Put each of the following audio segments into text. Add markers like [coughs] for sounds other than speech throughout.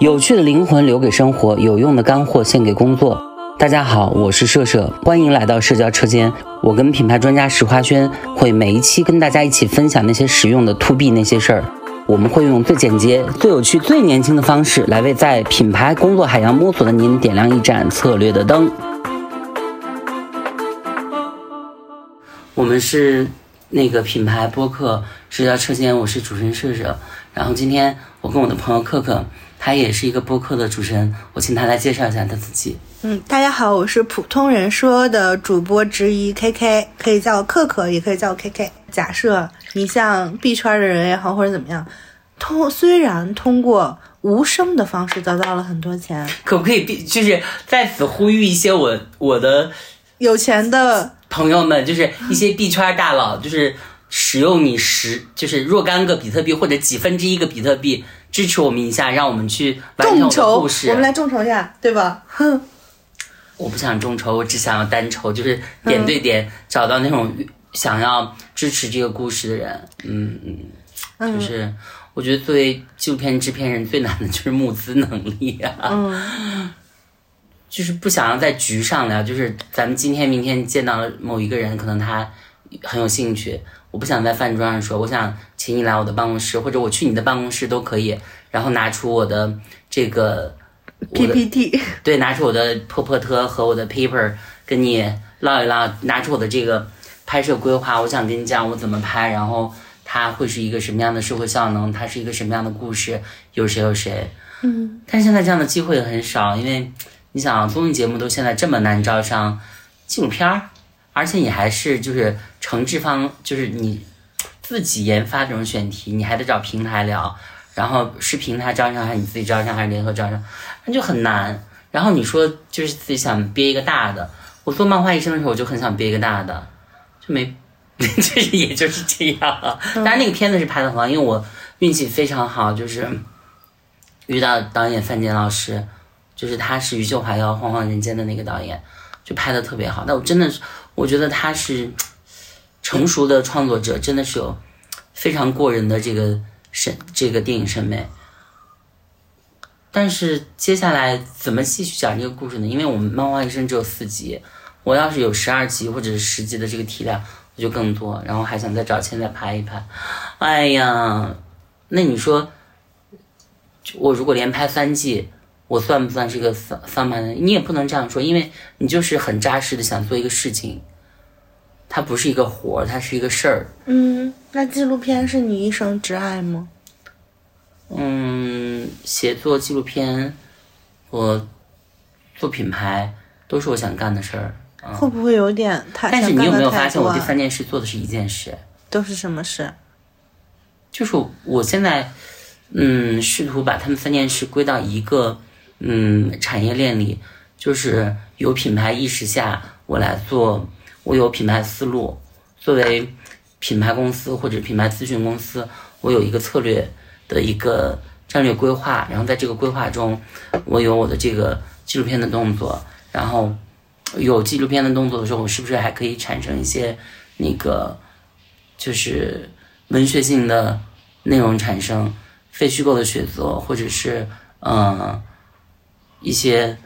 有趣的灵魂留给生活，有用的干货献给工作。大家好，我是社社，欢迎来到社交车间。我跟品牌专家石花轩会每一期跟大家一起分享那些实用的 to B 那些事儿。我们会用最简洁、最有趣、最年轻的方式来为在品牌工作海洋摸索的您点亮一盏策略的灯。我们是那个品牌播客社交车间，我是主持人社社。然后今天我跟我的朋友克克。他也是一个播客的主持人，我请他来介绍一下他自己。嗯，大家好，我是普通人说的主播之一 K K，可以叫我可可，也可以叫我 K K。假设你像币圈的人也好，或者怎么样，通虽然通过无声的方式得到了很多钱，可不可以币就是在此呼吁一些我我的有钱的朋友们，就是一些币圈大佬，就是使用你十就是若干个比特币或者几分之一个比特币。支持我们一下，让我们去完成故事。我们来众筹一下，对吧？哼，我不想众筹，我只想要单筹，就是点对点找到那种想要支持这个故事的人。嗯嗯，就是我觉得作为纪录片制片人最难的就是募资能力啊。嗯，就是不想要在局上聊，就是咱们今天明天见到了某一个人，可能他很有兴趣。我不想在饭桌上说，我想请你来我的办公室，或者我去你的办公室都可以。然后拿出我的这个 PPT，[laughs] 对，拿出我的破破特和我的 paper，跟你唠一唠。拿出我的这个拍摄规划，我想跟你讲我怎么拍，然后它会是一个什么样的社会效能，它是一个什么样的故事，有谁有谁。嗯。但现在这样的机会很少，因为你想综艺节目都现在这么难招商，纪录片儿。而且你还是就是承制方，就是你自己研发这种选题，你还得找平台聊，然后是平台招商还是你自己招商还是联合招商，那就很难。然后你说就是自己想憋一个大的，我做漫画医生的时候我就很想憋一个大的，就没，[laughs] 就是也就是这样。但是那个片子是拍的很好，因为我运气非常好，就是遇到导演范杰老师，就是他是余秀华要晃晃人间的那个导演，就拍的特别好。但我真的是。我觉得他是成熟的创作者，真的是有非常过人的这个审这个电影审美。但是接下来怎么继续讲这个故事呢？因为我们漫画一生只有四集，我要是有十二集或者是十集的这个体量，我就更多，然后还想再找钱再拍一拍。哎呀，那你说我如果连拍三季？我算不算是个丧丧满的？你也不能这样说，因为你就是很扎实的想做一个事情，它不是一个活儿，它是一个事儿。嗯，那纪录片是你一生挚爱吗？嗯，写作纪录片，我做品牌都是我想干的事儿。会不会有点太？但是你有没有发现，我这三件事做的是一件事？都是什么事？就是我现在，嗯，试图把他们三件事归到一个。嗯，产业链里就是有品牌意识下，我来做，我有品牌思路。作为品牌公司或者品牌咨询公司，我有一个策略的一个战略规划。然后在这个规划中，我有我的这个纪录片的动作。然后有纪录片的动作的时候，我是不是还可以产生一些那个就是文学性的内容产生，非虚构的写作，或者是嗯。一些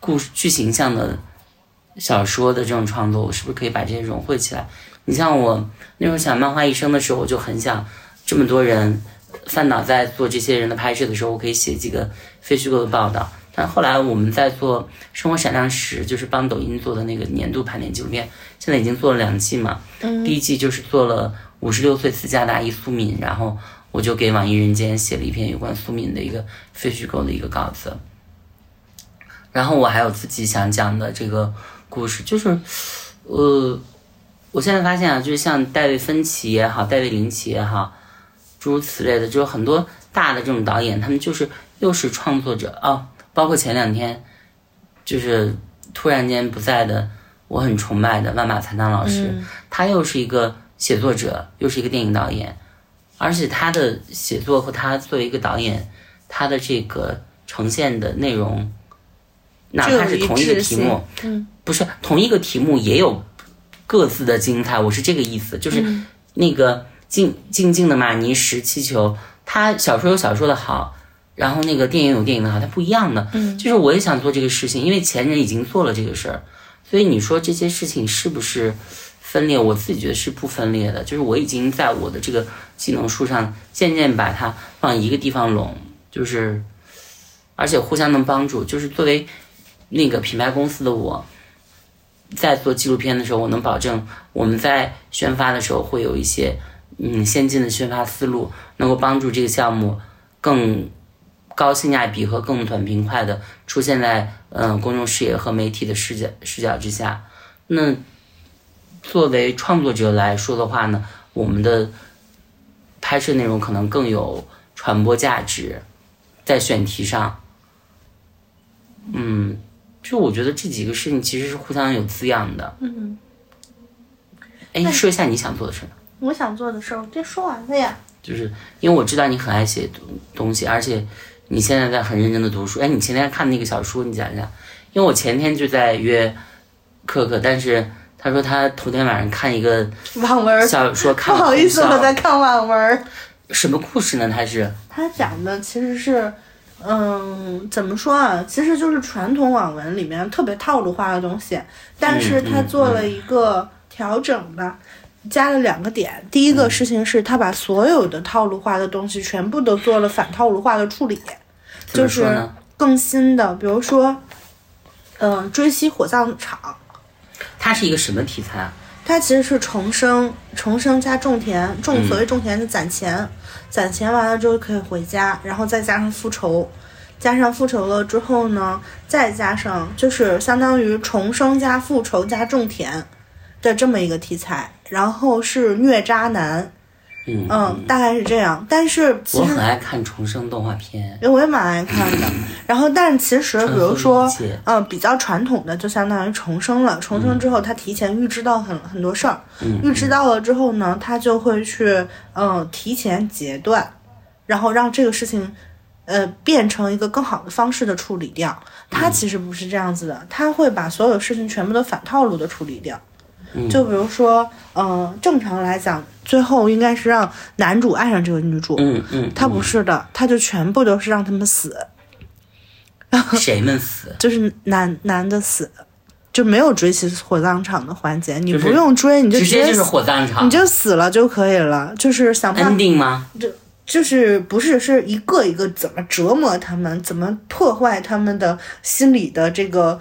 故事、剧形象的小说的这种创作，我是不是可以把这些融汇起来？你像我那时候想漫画一生的时候，我就很想这么多人，范导在做这些人的拍摄的时候，我可以写几个非虚构的报道。但后来我们在做《生活闪亮时》，就是帮抖音做的那个年度盘点纪录片，现在已经做了两季嘛。嗯。第一季就是做了五十六岁斯嘉大姨苏敏，然后我就给网易人间写了一篇有关苏敏的一个非虚构的一个稿子。然后我还有自己想讲的这个故事，就是，呃，我现在发现啊，就是像戴维芬奇也好，戴维林奇也好，诸如此类的，就是很多大的这种导演，他们就是又是创作者啊。包括前两天，就是突然间不在的，我很崇拜的万马才旦老师，他又是一个写作者，又是一个电影导演，而且他的写作和他作为一个导演，他的这个呈现的内容。哪怕是同一个题目，嗯，不是同一个题目也有各自的精彩。我是这个意思，就是那个静静静的玛尼石气球，它小说有小说的好，然后那个电影有电影的好，它不一样的。嗯，就是我也想做这个事情，因为前人已经做了这个事儿，所以你说这些事情是不是分裂？我自己觉得是不分裂的，就是我已经在我的这个技能树上渐渐把它往一个地方拢，就是而且互相能帮助。就是作为那个品牌公司的我，在做纪录片的时候，我能保证我们在宣发的时候会有一些嗯先进的宣发思路，能够帮助这个项目更。高性价比和更短平快的出现在嗯公众视野和媒体的视角视角之下，那作为创作者来说的话呢，我们的拍摄内容可能更有传播价值，在选题上，嗯，就我觉得这几个事情其实是互相有滋养的。嗯，哎，你说一下你想做的事儿。我想做的事儿，我这说完了呀。就是因为我知道你很爱写东东西，而且。你现在在很认真的读书，哎，你前天看那个小说，你讲一下。因为我前天就在约可可，但是他说他头天晚上看一个网文小说，[laughs] 不好意思，我在看网文。什么故事呢？他是他讲的其实是，嗯，怎么说啊？其实就是传统网文里面特别套路化的东西，但是他做了一个调整吧，加了两个点。第一个事情是他把所有的套路化的东西全部都做了反套路化的处理。就是更新的，比如说，嗯，追妻火葬场，它是一个什么题材啊？它其实是重生，重生加种田，种所谓种田是攒钱，攒钱完了之后可以回家，然后再加上复仇，加上复仇了之后呢，再加上就是相当于重生加复仇加种田的这么一个题材，然后是虐渣男。嗯大概是这样，但是其实我很爱看重生动画片，我也蛮爱看的。然后，但是其实，比如说，嗯，比较传统的，就相当于重生了。重生之后，他提前预知到很很多事儿，预知到了之后呢，他就会去，嗯，提前截断，然后让这个事情，呃，变成一个更好的方式的处理掉。他其实不是这样子的，他会把所有事情全部都反套路的处理掉。就比如说，嗯，正常来讲，最后应该是让男主爱上这个女主。嗯嗯，他不是的，他就全部都是让他们死。谁们死？[laughs] 就是男男的死，就没有追起火葬场的环节，你不用追，你就直接就是火葬场，你就死了就可以了。就是想 ending 吗？就就是不是是一个一个怎么折磨他们，怎么破坏他们的心理的这个。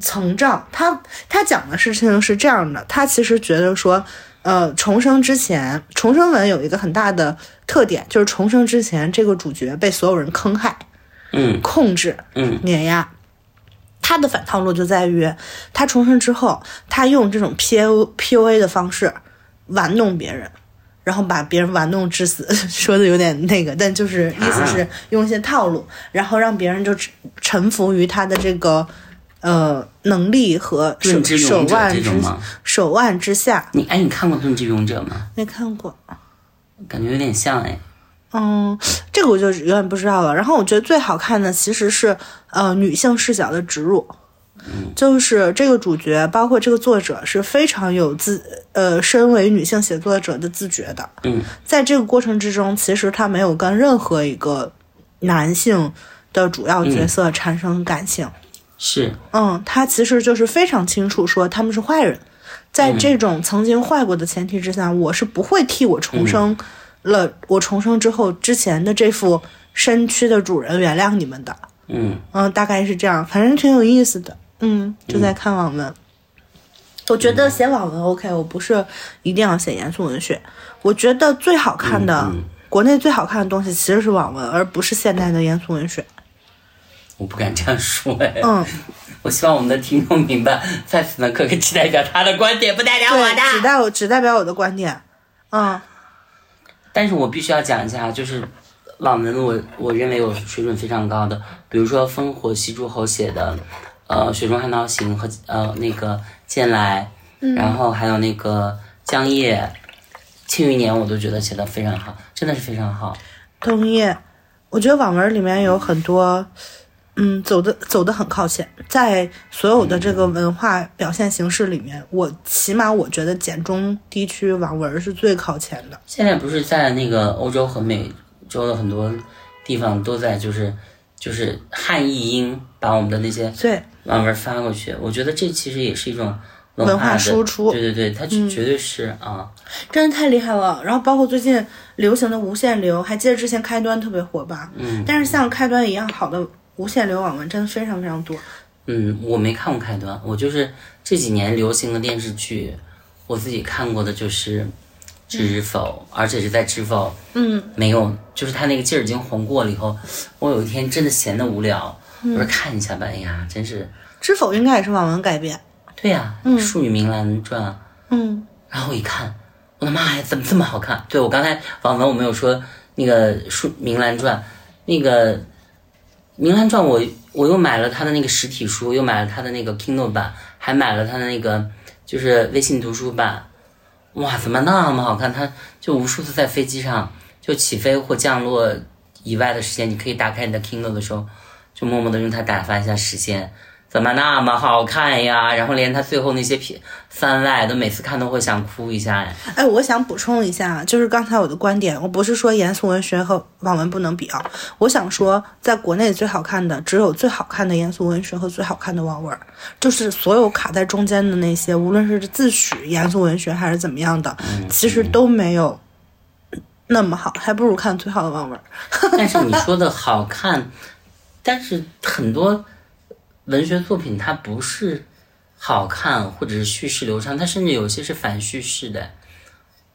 层障，他他讲的事情是这样的，他其实觉得说，呃，重生之前，重生文有一个很大的特点，就是重生之前这个主角被所有人坑害，嗯，控制，嗯，碾压。他的反套路就在于，他重生之后，他用这种 P U P U A 的方式玩弄别人，然后把别人玩弄致死，[laughs] 说的有点那个，但就是意思是用一些套路，然后让别人就臣服于他的这个。呃，能力和手手腕之手腕之下，你哎，你看过《盾之勇者》吗？没看过，感觉有点像哎。嗯，这个我就有点不知道了。然后我觉得最好看的其实是呃女性视角的植入，就是这个主角包括这个作者是非常有自呃身为女性写作者的自觉的。嗯，在这个过程之中，其实他没有跟任何一个男性的主要角色产生感情。是，嗯，他其实就是非常清楚说他们是坏人，在这种曾经坏过的前提之下，我是不会替我重生了，我重生之后之前的这副身躯的主人原谅你们的，嗯。嗯，大概是这样，反正挺有意思的，嗯，就在看网文，我觉得写网文 OK，我不是一定要写严肃文学，我觉得最好看的国内最好看的东西其实是网文，而不是现代的严肃文学。我不敢这样说哎，嗯，[laughs] 我希望我们的听众明白，在此呢，可可只代表他的观点，不代表我的，只代我只代表我的观点，嗯。但是我必须要讲一下，就是网文，我我认为有水准非常高的，比如说烽火戏诸侯写的，呃，《雪中悍刀行》和呃那个剑来，然后还有那个江夜、庆余年，我都觉得写的非常好，真的是非常好。同意，我觉得网文里面有很多。嗯，走的走的很靠前，在所有的这个文化表现形式里面，我起码我觉得简中地区网文是最靠前的。现在不是在那个欧洲和美洲的很多地方都在就是就是汉译英把我们的那些对，网文发过去，我觉得这其实也是一种文文化输出嗯对对对，它绝绝对是啊，真的太厉害了。然后包括最近流行的无限流，还记得之前开端特别火吧？嗯。但是像开端一样好的无限流网文真的非常非常多。嗯，我没看过开端，我就是这几年流行的电视剧，我自己看过的就是《知否》，而且是在《知否》，嗯，没有，就是他那个劲儿已经红过了以后，我有一天真的闲得无聊，嗯我说看一下吧，哎呀，真是，知否应该也是网文改编。对呀、嗯，《淑女明兰传》，嗯，然后我一看，我的妈呀，怎么这么好看？对我刚才网文我没有说那个《书明兰传》，那个《明兰传》我我又买了他的那个实体书，又买了他的那个 Kindle 版，还买了他的那个就是微信读书版。哇，怎么那么好看？他就无数次在飞机上就起飞或降落以外的时间，你可以打开你的 Kindle 的时候，就默默的用它打发一下时间。怎么那么好看呀？然后连他最后那些片番外都每次看都会想哭一下呀。哎，我想补充一下，就是刚才我的观点，我不是说严肃文学和网文不能比啊，我想说，在国内最好看的只有最好看的严肃文学和最好看的网文，就是所有卡在中间的那些，无论是自诩严肃文学还是怎么样的，其实都没有那么好，还不如看最好的网文。[laughs] 但是你说的好看，但是很多文学作品它不是好看或者是叙事流畅，它甚至有些是反叙事的，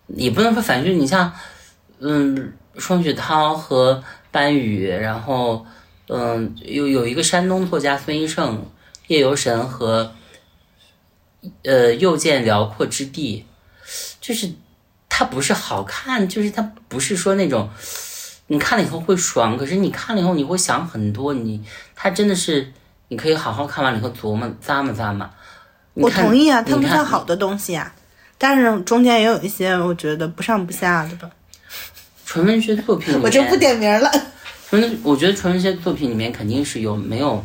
也不能说反叙。你像，嗯，双雪涛和班宇，然后，嗯，有有一个山东作家孙一胜，夜游神和，呃，又见辽阔之地，就是它不是好看，就是它不是说那种。你看了以后会爽，可是你看了以后你会想很多，你它真的是你可以好好看完了以后琢磨咂摸咂摸。我同意啊，它不算好的东西啊，但是中间也有一些我觉得不上不下的吧。纯文学作品，[laughs] 我就不点名了。纯，我觉得纯文学作品里面肯定是有没有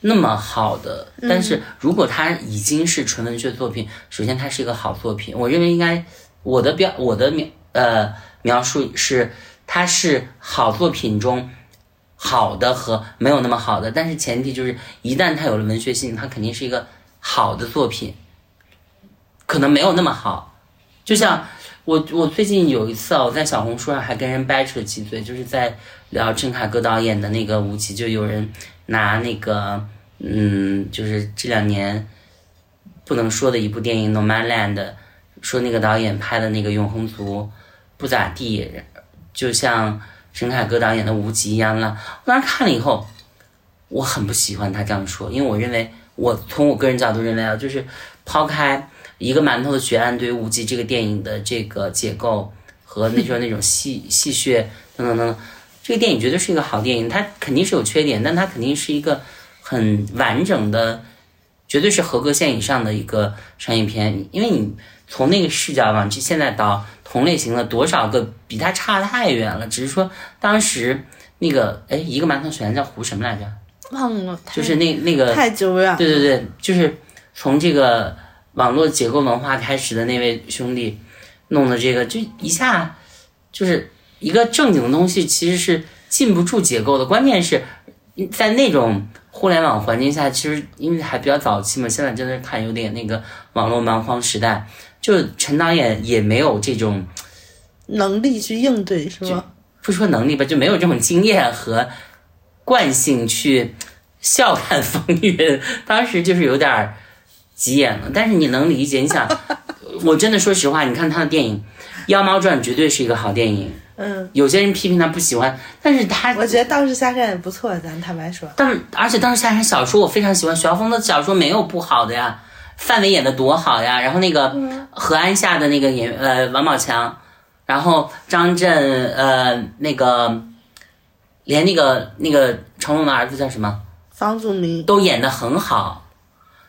那么好的，但是如果它已经是纯文学作品，首先它是一个好作品，我认为应该我的标我的描呃描述是它是好作品中好的和没有那么好的，但是前提就是一旦它有了文学性，它肯定是一个好的作品，可能没有那么好，就像。我我最近有一次啊，我在小红书上还跟人掰扯几嘴，就是在聊陈凯歌导演的那个《无极》，就有人拿那个嗯，就是这两年不能说的一部电影《No Man Land》，说那个导演拍的那个《永恒族》不咋地，就像陈凯歌导演的《无极》一样了。当时看了以后，我很不喜欢他这样说，因为我认为我从我个人角度认为啊，就是抛开。一个馒头的血案对于《无极》这个电影的这个结构和那时候那种戏戏谑等等等等，这个电影绝对是一个好电影。它肯定是有缺点，但它肯定是一个很完整的，绝对是合格线以上的一个商业片。因为你从那个视角往现在倒同类型的多少个比它差太远了。只是说当时那个哎，一个馒头血案叫胡什么来着？忘了，就是那那个太久远。对对对，就是从这个。网络结构文化开始的那位兄弟，弄的这个就一下就是一个正经的东西，其实是禁不住结构的。关键是在那种互联网环境下，其实因为还比较早期嘛，现在真的是看有点那个网络蛮荒时代，就陈导演也没有这种能力去应对，是吗？不说能力吧，就没有这种经验和惯性去笑看风云。当时就是有点儿。急眼了，但是你能理解？你想，我真的说实话，你看他的电影《妖猫传》绝对是一个好电影。嗯，有些人批评他不喜欢，但是他我觉得《当时下山》也不错，咱坦白说。但是，而且《当时下山》小说我非常喜欢，徐浩峰的小说没有不好的呀，范伟演的多好呀。然后那个何安下的那个演呃王宝强，然后张震呃那个连那个那个成龙的儿子叫什么房祖名都演的很好。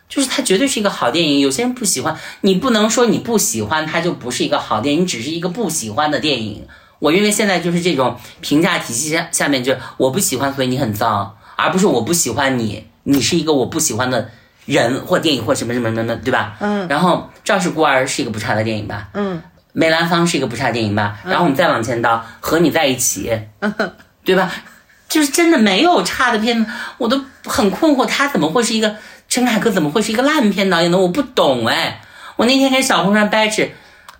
就是它绝对是一个好电影，有些人不喜欢，你不能说你不喜欢它就不是一个好电影，你只是一个不喜欢的电影。我认为现在就是这种评价体系下下面，就是我不喜欢，所以你很脏，而不是我不喜欢你，你是一个我不喜欢的人或电影或什么什么什么，对吧？嗯。然后《赵氏孤儿》是一个不差的电影吧？嗯。梅兰芳是一个不差电影吧？然后我们再往前倒，和你在一起，[laughs] 对吧？就是真的没有差的片子，我都很困惑，他怎么会是一个陈凯歌怎么会是一个烂片导演呢？我不懂哎。我那天跟小红书上掰扯，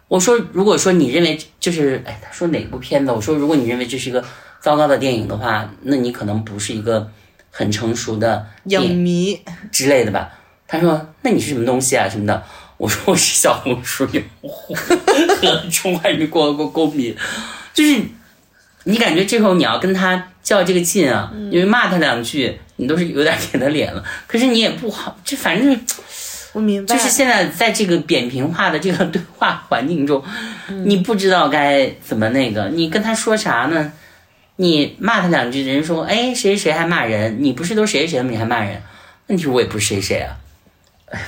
我说如果说你认为就是哎，他说哪部片子？我说如果你认为这是一个糟糕的电影的话，那你可能不是一个很成熟的影迷之类的吧。他说那你是什么东西啊什么的？我说我是小红书用户和中华人民共和国公民，就是你感觉这时候你要跟他较这个劲啊，因为骂他两句，你都是有点给他脸了。可是你也不好，这反正我明白，就是现在在这个扁平化的这个对话环境中，你不知道该怎么那个，你跟他说啥呢？你骂他两句，人说哎谁谁谁还骂人，你不是都谁谁谁吗？你还骂人？问题我也不是谁谁啊，哎呀。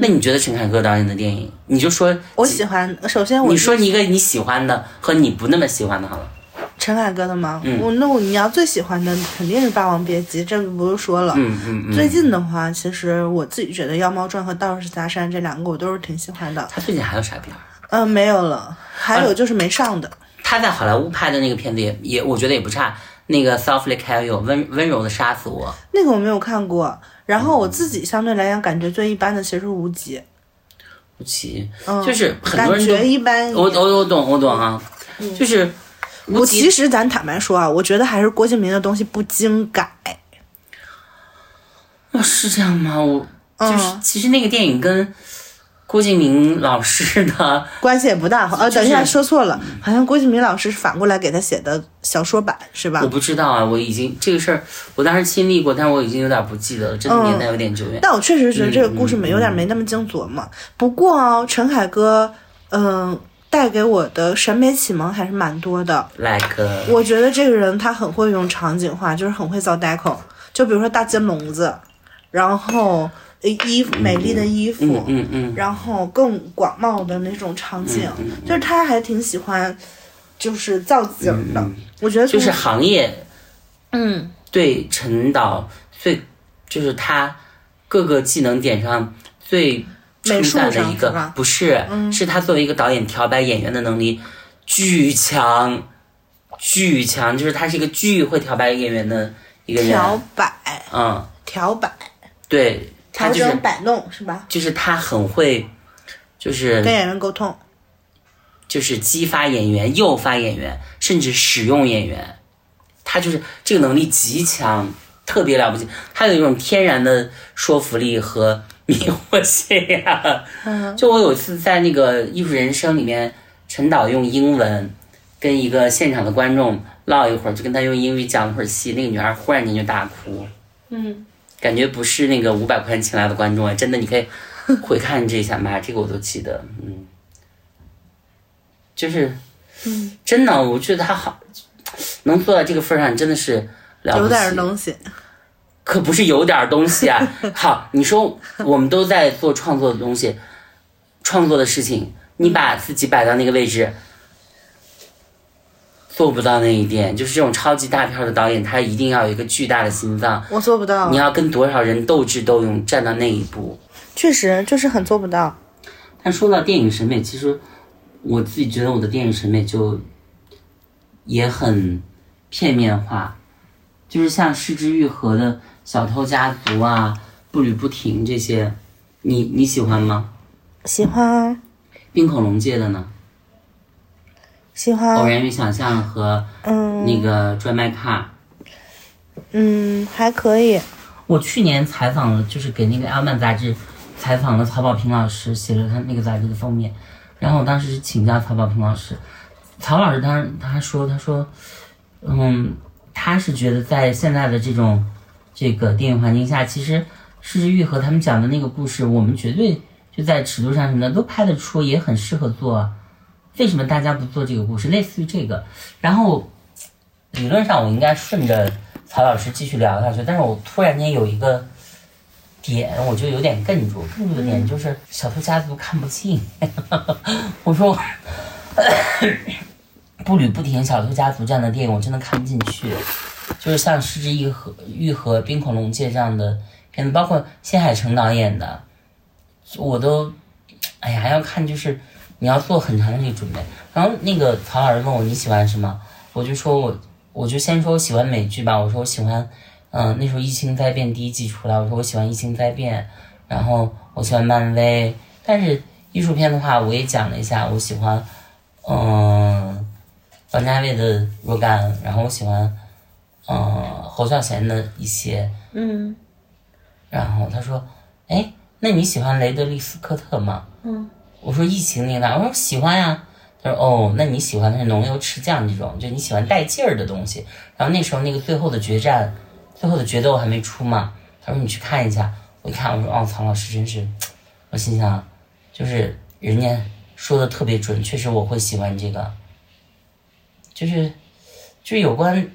那你觉得陈凯歌导演的电影，你就说我喜欢。首先我你说你一个你喜欢的和你不那么喜欢的好了。陈凯歌的吗？我那我你要最喜欢的肯定是《霸王别姬》，这个不用说了。嗯嗯嗯。最近的话，其实我自己觉得《妖猫传》和《道士下山》这两个我都是挺喜欢的。他最近还有啥片？嗯，没有了。还有就是没上的。他在好莱坞拍的那个片子也也，我觉得也不差。那个《Softly Kill You》温温柔的杀死我。那个我没有看过。然后我自己相对来讲感觉最一般的其实是《无极》。无极，就是很多人觉一般。我我我懂我懂啊，就是我其实咱坦白说啊，我觉得还是郭敬明的东西不经改。哦，是这样吗？我就是其实那个电影跟。郭敬明老师的 [laughs] 关系也不大，呃，等一下说错了，好像郭敬明老师是反过来给他写的小说版，是吧？我不知道啊，我已经这个事儿我当时亲历过，但是我已经有点不记得了，真的年代有点久远。但我确实觉得这个故事没有点没那么精琢磨。不过啊，陈凯歌，嗯，带给我的审美启蒙还是蛮多的。Like，我觉得这个人他很会用场景化，就是很会造 deco，就比如说大金笼子，然后。衣服美丽的衣服，嗯嗯嗯，然后更广袤的那种场景，就是他还挺喜欢，就是造景的。我觉得就是行业，嗯，对陈导最就是他各个技能点上最称赞的一个，不是，是他作为一个导演调白演员的能力巨强，巨强，就是他是一个巨会调白演员的一个人。调摆，嗯，调摆，对。调整摆弄是吧？就是他很会，就是跟演员沟通，就是激发演员、诱发演员，甚至使用演员。他就是这个能力极强，特别了不起。他有一种天然的说服力和迷惑性呀。就我有一次在那个《艺术人生》里面，陈导用英文跟一个现场的观众唠一会儿，就跟他用英语讲了会儿戏，那个女孩忽然间就大哭。嗯。感觉不是那个五百块钱请来的观众啊，真的，你可以 [laughs] 回看这一下妈，这个我都记得，嗯，就是，嗯，真的，我觉得他好，能做到这个份上，真的是了不起。有点东西，可不是有点东西啊！[laughs] 好，你说我们都在做创作的东西，创作的事情，你把自己摆到那个位置。做不到那一点，就是这种超级大片的导演，他一定要有一个巨大的心脏。我做不到。你要跟多少人斗智斗勇，站到那一步。确实，就是很做不到。但说到电影审美，其实我自己觉得我的电影审美就也很片面化，就是像失之愈合的《小偷家族》啊，《步履不停》这些，你你喜欢吗？喜欢。啊冰恐龙界的呢？喜欢偶然与想象和嗯那个专卖卡，嗯还可以。我去年采访了，就是给那个《阿曼》杂志采访了曹保平老师，写了他那个杂志的封面。然后我当时是请教曹保平老师，曹老师当时他说他说，嗯，他是觉得在现在的这种这个电影环境下，其实失之愈合他们讲的那个故事，我们绝对就在尺度上什么的都拍得出，也很适合做。为什么大家不做这个故事？类似于这个，然后理论上我应该顺着曹老师继续聊下去，但是我突然间有一个点，我就有点哽住，哽住的点就是 [laughs] [clears throat]《小偷家族》看不进。我说步履不停，《小偷家族》这样的电影我真的看不进去，就是像《失之愈合》《愈合》《冰恐龙界》这样的片子，包括新海诚导演的，我都哎呀要看就是。你要做很长的那个准备，然后那个曹老师问我你喜欢什么，我就说我我就先说我喜欢美剧吧。我说我喜欢，嗯、那时候《异星灾变》第一季出来，我说我喜欢《异星灾变》，然后我喜欢漫威。但是艺术片的话，我也讲了一下，我喜欢，嗯，王家卫的若干，然后我喜欢，嗯，侯孝贤的一些。嗯然后他说：“哎，那你喜欢雷德利·斯科特吗？”嗯，我说：“疫情那个，我说喜欢呀。”他说：“哦，那你喜欢的是浓油赤酱这种，就你喜欢带劲儿的东西。”然后那时候那个最后的决战，最后的决斗还没出嘛。他说：“你去看一下。”我一看，我说：“哦，曹老师真是。”我心想，就是人家说的特别准，确实我会喜欢这个。就是就是有关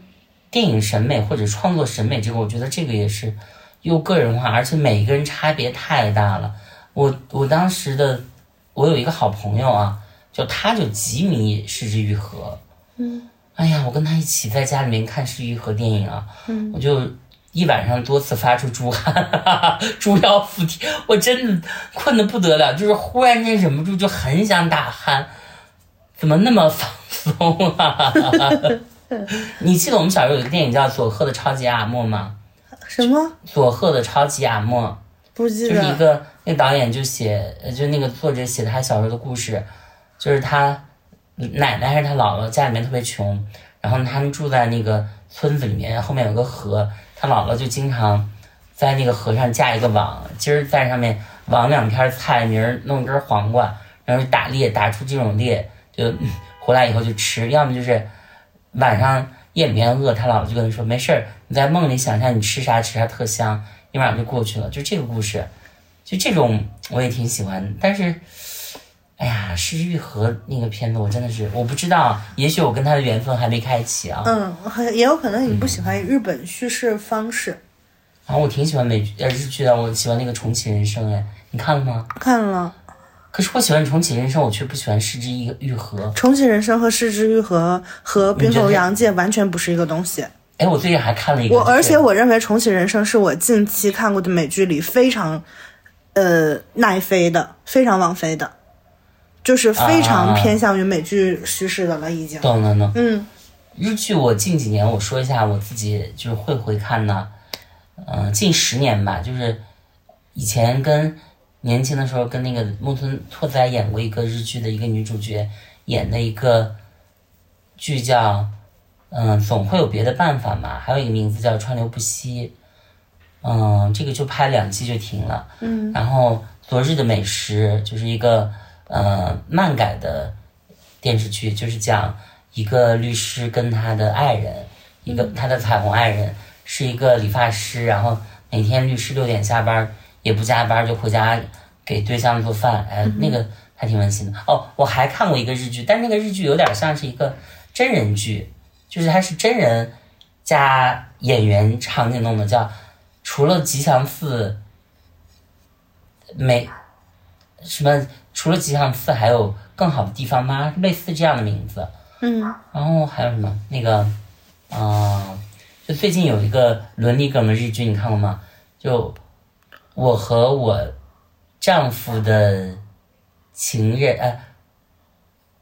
电影审美或者创作审美这个，我觉得这个也是又个人化，而且每一个人差别太大了。我我当时的我有一个好朋友啊，就他就极迷《失之愈合》。嗯，哎呀，我跟他一起在家里面看《失之愈合》电影啊，嗯，我就一晚上多次发出猪汗，猪腰附体，我真的困得不得了，就是忽然间忍不住就很想打鼾，怎么那么放松啊？[laughs] [laughs] 你记得我们小时候有一个电影叫《佐贺的超级阿莫》吗？什么佐贺的超级阿莫。不记得就是一？个那个导演就写，呃就那个作者写他小时候的故事，就是他奶奶还是他姥姥家里面特别穷，然后他们住在那个村子里面，后面有个河，他姥姥就经常在那个河上架一个网，今儿在上面网两片菜，明儿弄根黄瓜，然后打猎，打出这种猎，就嗯回来以后就吃，要么就是晚上夜里面饿，他姥姥就跟他说没事儿，你在梦里想象你吃啥吃啥特香，一晚上就过去了。就这个故事，就这种我也挺喜欢。但是，哎呀，《失之愈合》那个片子我真的是我不知道，也许我跟他的缘分还没开启啊。嗯，很也有可能你不喜欢日本叙事方式。然后我挺喜欢美剧呃日剧的，我喜欢那个《重启人生》哎，你看了吗？看了可是我喜欢《重启人生》，我却不喜欢《失之愈愈合》。《重启人生》和《失之愈合》和《冰你觉得口洋介》完全不是一个东西。哎，我最近还看了一个，我而且我认为《重启人生》是我近期看过的美剧里非常，呃，奈飞的，非常王飞的，就是非常啊偏向于美剧叙事的了，已经。懂了呢。嗯日剧我近几年我说一下我自己就是会回看呢，嗯、近十年吧，就是以前跟年轻的时候跟那个木村拓哉演过一个日剧的一个女主角演的一个剧叫嗯、总会有别的办法嘛，还有一个名字叫川流不息，嗯、这个就拍两季就停了，嗯。然后昨日的美食就是一个呃漫改的电视剧，就是讲一个律师跟他的爱人，一个他的彩虹爱人是一个理发师，然后每天律师六点下班也不加班就回家给对象做饭，哎，那个还挺温馨的。哦，我还看过一个日剧，但那个日剧有点像是一个真人剧，就是它是真人加演员场景弄的，叫除了吉祥寺没什么，除了吉祥寺还有更好的地方吗？类似这样的名字。嗯然后还有什么？那个，啊、就最近有一个伦理梗的日剧，你看过吗？就我和我丈夫的情人，呃，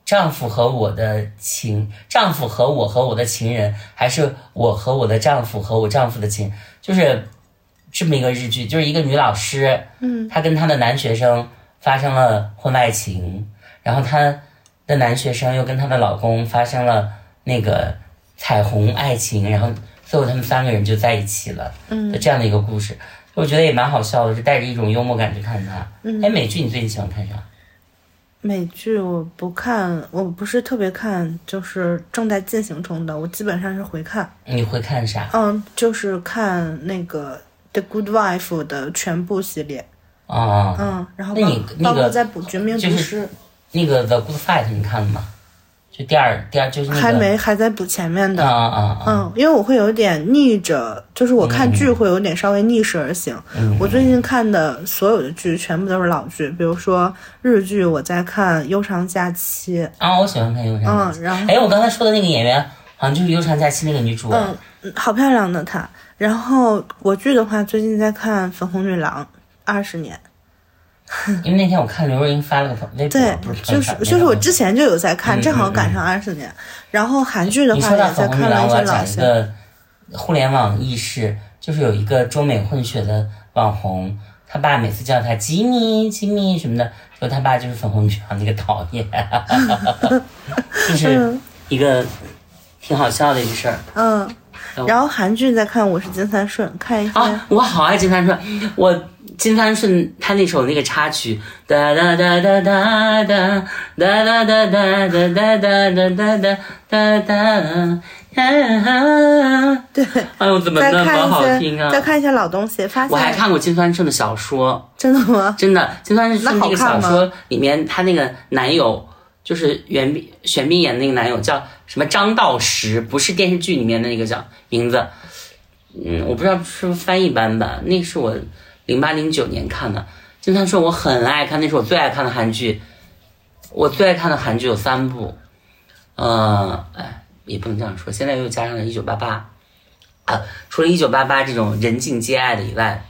丈夫和我的情，丈夫和我和我的情人，还是我和我的丈夫和我丈夫的情，就是这么一个日剧，就是一个女老师，嗯。她跟她的男学生发生了婚外情，然后她的男学生又跟她的老公发生了那个彩虹爱情，然后最后他们三个人就在一起了嗯。的这样的一个故事，我觉得也蛮好笑的，是带着一种幽默感去看它。嗯哎，美剧你最近喜欢看啥？美剧我不看，我不是特别看，就是正在进行中的，我基本上是回看。你会看啥？嗯，就是看那个《The Good Wife》的全部系列。啊、嗯，然后那包你那个包括在补《绝命就是毒师》那个《The Good Fight》你看了吗？就第二第二就是那个还没，还在补前面的。啊啊啊！嗯，因为我会有点逆着，就是我看剧会有点稍微逆势而行。嗯我最近看的所有的剧全部都是老剧，比如说日剧，我在看《悠长假期》。啊，我喜欢看《悠长假期》嗯，然后哎，我刚才说的那个演员好像就是《悠长假期》那个女主。嗯，嗯好漂亮的她。然后国剧的话，最近在看《粉红女郎》二十年。[laughs] 因为那天我看刘若英发了个朋微博对，，不是就是就是我之前就有在看，嗯正好嗯赶上二十年。然后韩剧的话也在看了一些老戏。个互联网意识，就是有一个中美混血的网红，他爸每次叫他吉米吉米什么的，说他爸就是粉红女郎那个导演，[laughs] 就是一个挺好笑的一个事儿。嗯，然后韩剧在看《我是金三顺》，看一下。啊，我好爱金三顺，我金三顺他那首那个插曲，哒哒哒哒哒哒哒哒哒哒哒哒哒哒哒哒哒哒，对，哎呦，怎么再那么好听啊！再看一下老东西，发我还现看过金三顺的小说，真的吗？真的，金三顺那个小说里面，他那个男友就是袁冰玄彬演的那个男友叫什么张道石，不是电视剧里面的那个叫名字。嗯，我不知道是不是翻译版本，那是我零八零九年看的。金三顺我很爱看，那是我最爱看的韩剧。我最爱看的韩剧有三部，呃，哎，也不能这样说，现在又加上了《一九八八》啊，除了《一九八八》这种人尽皆爱的以外，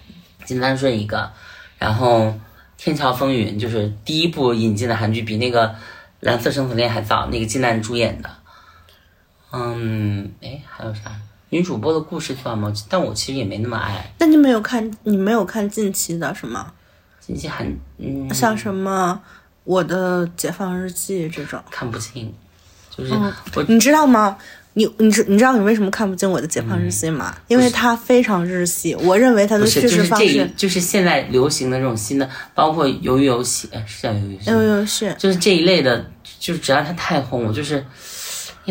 金三顺一个，然后《天桥风云》就是第一部引进的韩剧，比那个《蓝色生死恋》还早，那个金南主演的。嗯，哎，还有啥？女主播的故事算吗？但我其实也没那么爱。那你没有看，你没有看近期的是吗？近期很，嗯，像什么《我的解放日记》这种，看不清，就是、嗯我你知道吗？你你知你知道你为什么看不进我的解放日记吗？因为它非常日系，我认为它的叙就是这一事方式就是现在流行的这种新的，包括鱿鱼游戏，哎，是叫鱿鱼游戏吗，有有是《就是这一类的，就是只要它太红，我就是，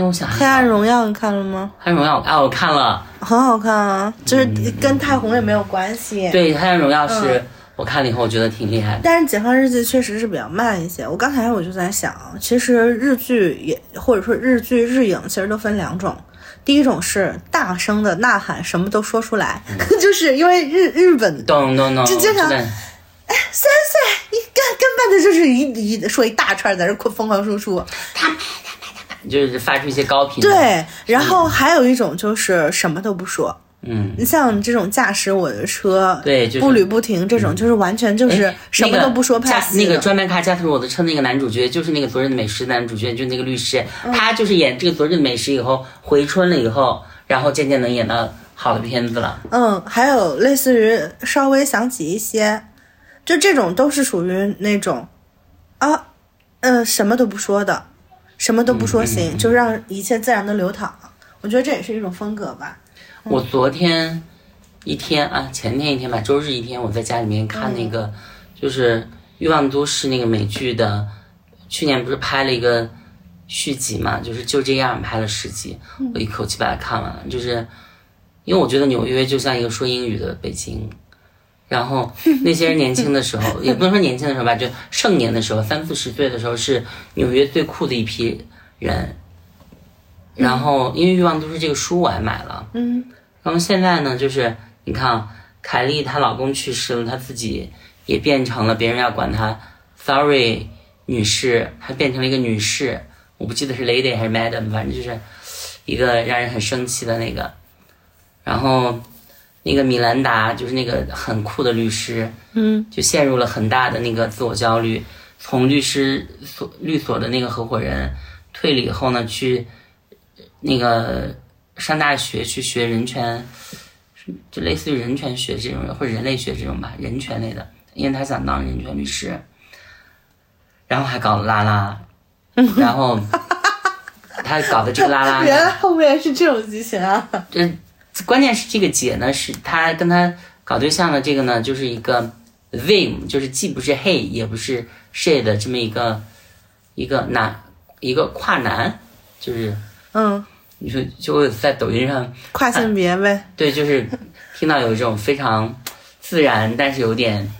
因为我想黑暗荣耀》，你看了吗？黑暗荣耀啊，我看了，很好看啊，就是跟太红也没有关系。嗯对，黑暗荣耀是、嗯我看了以后，我觉得挺厉害的。但是《解放日记》确实是比较慢一些。我刚才我就在想，其实日剧也或者说日剧日影其实都分两种。第一种是大声的呐喊，什么都说出来，[laughs] 就是因为日日本懂懂懂，就经常哎三岁，你根根本的就是一一说一大串在这疯狂输出。就是发出一些高频。，对，然后还有一种就是什么都不说。嗯，你像这种驾驶我的车，对就是步履不停这种，就是完全就是哎什么都不说那个驾拍。那个专门开驾驶我的车那个男主角，就是那个《昨日的美食》男主角，就是那个律师，嗯他就是演这个《昨日的美食》以后回春了以后，然后渐渐能演到好的片子了。嗯，还有类似于稍微想起一些，就这种都是属于那种啊，呃，什么都不说的，什么都不说行，就让一切自然的流淌。我觉得这也是一种风格吧。我昨天一天啊，前天一天吧，周日一天，我在家里面看那个，就是《欲望都市》那个美剧的，去年不是拍了一个续集嘛，就是就这样拍了十集，我一口气把它看完了，就是因为我觉得纽约就像一个说英语的北京。然后 [laughs] 那些人年轻的时候，[laughs] 也不能说年轻的时候吧，就盛年的时候，三四十岁的时候是纽约最酷的一批人。然后因为《欲望都市》这个书我还买了，嗯，然后现在呢，就是你看啊，凯莉她老公去世了，她自己也变成了别人要管她 sorry 女士，她变成了一个女士，我不记得是 lady 还是 madam，反正就是一个让人很生气的那个。然后那个米兰达就是那个很酷的律师，嗯，就陷入了很大的那个自我焦虑。从律师所律所的那个合伙人退了以后呢，去那个上大学去学人权，就类似于人权学这种或者人类学这种吧，人权类的，因为他想当人权律师，然后还搞了拉拉，[laughs] 然后他搞的这个拉拉原来后面是这种剧情啊！这关键是这个姐呢，是她跟她搞对象的这个呢，就是一个 vim，就是既不是 he 也不是 she 的这么一个一个男一个跨男，就是嗯，你说就会在抖音上跨性别呗。对，就是听到有一种非常自然，但是有点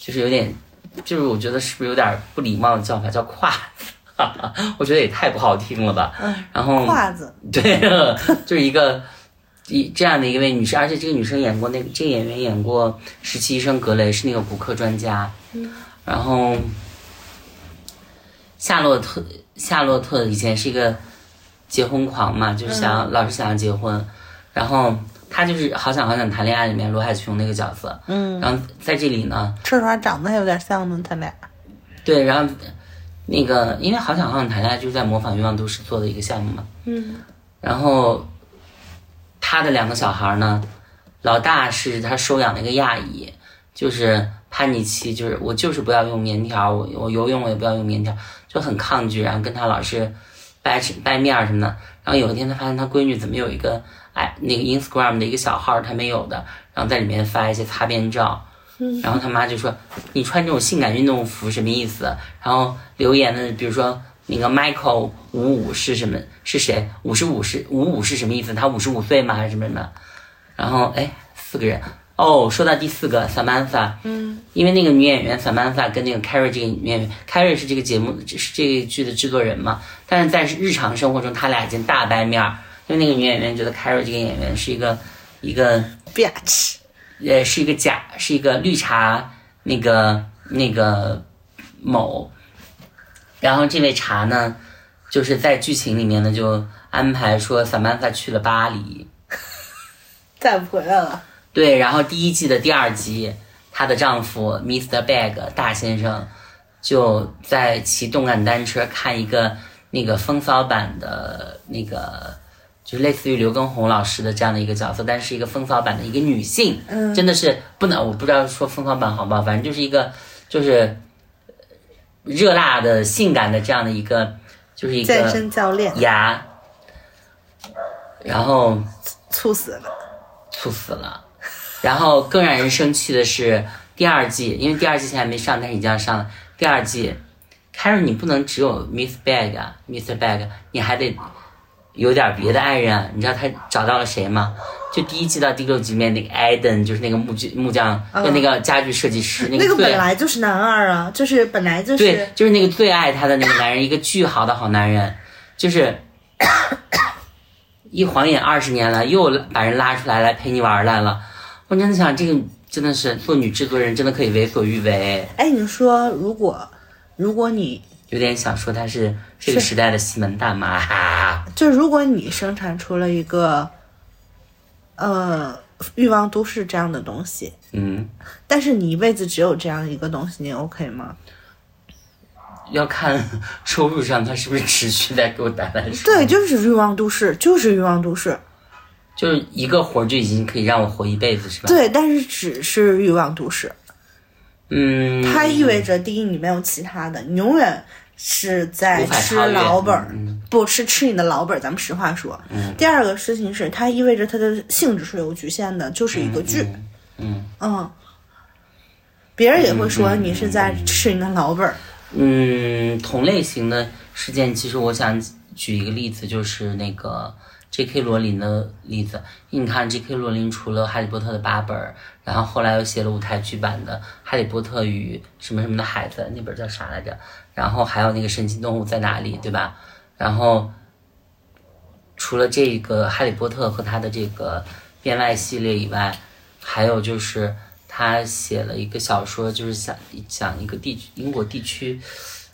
就是有点就是我觉得是不是有点不礼貌的叫法叫跨子，[laughs] 我觉得也太不好听了吧。然后胯子，对，[laughs] 就是一个一这样的一位女士，而且这个女生演过那个这个演员演过《实习医生格雷》，是那个骨科专家。然后夏洛特夏洛特以前是一个结婚狂嘛，就是想要、老是想要结婚，然后他就是《好想好想谈恋爱》里面罗海琼那个角色，嗯，然后在这里呢，说实话长得还有点像呢，他俩。对，然后那个因为《好想好想谈恋爱》就是在模仿《欲望都市》做的一个项目嘛，嗯。然后他的两个小孩呢，老大是他收养了一个亚裔，就是叛逆期，就是我就是不要用棉条，我我游泳我也不要用棉条，就很抗拒，然后跟他老是掰扯掰面儿什么的。然后有一天他发现他闺女怎么有一个哎那个 Instagram 的一个小号他没有的，然后在里面发一些擦边照。然后他妈就说：“你穿这种性感运动服什么意思？”然后留言的，比如说那个 Michael 五五是什么？是谁？五十五是五五是什么意思？他五十五岁吗？还是什么什么？然后哎，四个人哦，说到第四个 Samantha，嗯因为那个女演员 Samantha 跟那个 Carrie 这个女演员，Carrie 是这个节目是这个剧的制作人嘛，但是在日常生活中他俩已经大掰面儿，因为那个女演员觉得 Carrie 这个演员是一个一个，bitch。呃，是一个假，是一个绿茶那个那个某，然后这位茶呢，就是在剧情里面呢就安排说萨曼萨去了巴黎，[laughs] 再不回来了。对，然后第一季的第二集，她的丈夫 Mr. Bag 大先生就在骑动感单车看一个那个风骚版的那个。就是类似于刘畊宏老师的这样的一个角色，但是一个风骚版的一个女性，嗯真的是不能，我不知道说风骚版好不好，反正就是一个就是热辣的、性感的这样的一个，就是一个健身教练牙，然后猝死了。猝死了。然后更让人生气的是第二季，因为第二季现在还没上，但是已经要上了。第二季，Karen 你不能只有 Miss Bag 啊，Mr. Bag，你还得有点别的爱人啊。你知道他找到了谁吗？就第一季到第六集里面那个 Eden，就是那个木具木匠，跟那个家具设计师，那那个本来就是男二啊，就是本来就是对，就是那个最爱他的那个男人，一个巨好的好男人，就是 [coughs] 一晃眼二十年了，又把人拉出来来陪你玩来了。我真的想，这个真的是做女制作人，真的可以为所欲为。哎，你说如果如果你有点想说他是这个时代的西门大妈，哈就如果你生产出了一个呃欲望都市这样的东西，嗯，但是你一辈子只有这样一个东西，你 OK 吗？要看收入上它是不是持续在给我带来收入。对，就是欲望都市，就是欲望都市。就是一个活儿就已经可以让我活一辈子，是吧？，对，但是只是欲望都市，嗯，它意味着第一你没有其他的，你永远是在吃老本儿，嗯不是吃你的老本儿。咱们实话说。第二个事情是，它意味着它的性质是有局限的，就是一个剧。嗯嗯，别人也会说你是在吃你的老本儿。嗯，同类型的事件，其实我想举一个例子，就是那个 J.K. 罗琳的例子。你看 J.K. 罗琳除了《哈利波特》的八本儿，然后后来又写了舞台剧版的《哈利波特与什么什么的孩子》，那本儿叫啥来着？然后还有那个《神奇动物在哪里》，对吧？然后除了这个《哈利波特》和他的这个编外系列以外，还有就是他写了一个小说，就是讲讲一个地英国地区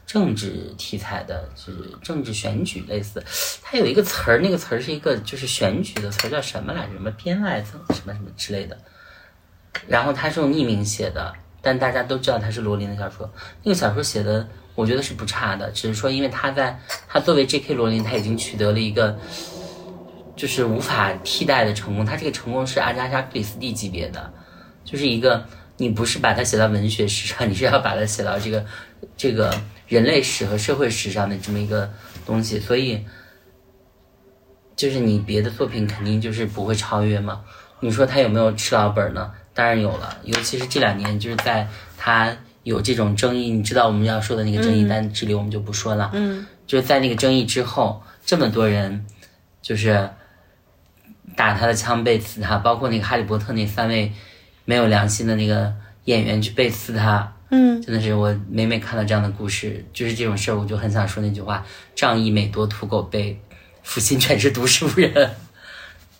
政治题材的，就是政治选举类似。他有一个词儿，那个词儿是一个就是选举的词儿，叫什么来着？什么编外赠什么什么之类的。然后他是用匿名写的，但大家都知道他是罗琳的小说。那个小说写的，我觉得是不差的，只是说因为他在他作为 J.K. 罗琳，他已经取得了一个就是无法替代的成功。他这个成功是阿加莎·克里斯蒂级别的，就是一个你不是把它写到文学史上，[laughs] 你是要把它写到这个这个人类史和社会史上的这么一个东西，所以就是你别的作品肯定就是不会超越嘛。你说他有没有吃老本呢？当然有了，尤其是这两年，就是在他有这种争议，你知道我们要说的那个争议，但这里我们就不说了。嗯，就是在那个争议之后，这么多人就是打他的枪背刺他，包括那个哈利波特那三位没有良心的那个演员去背刺他，嗯，真的是我每每看到这样的故事，就是这种事儿，我就很想说那句话：仗义每多屠狗辈，负心全是读书人。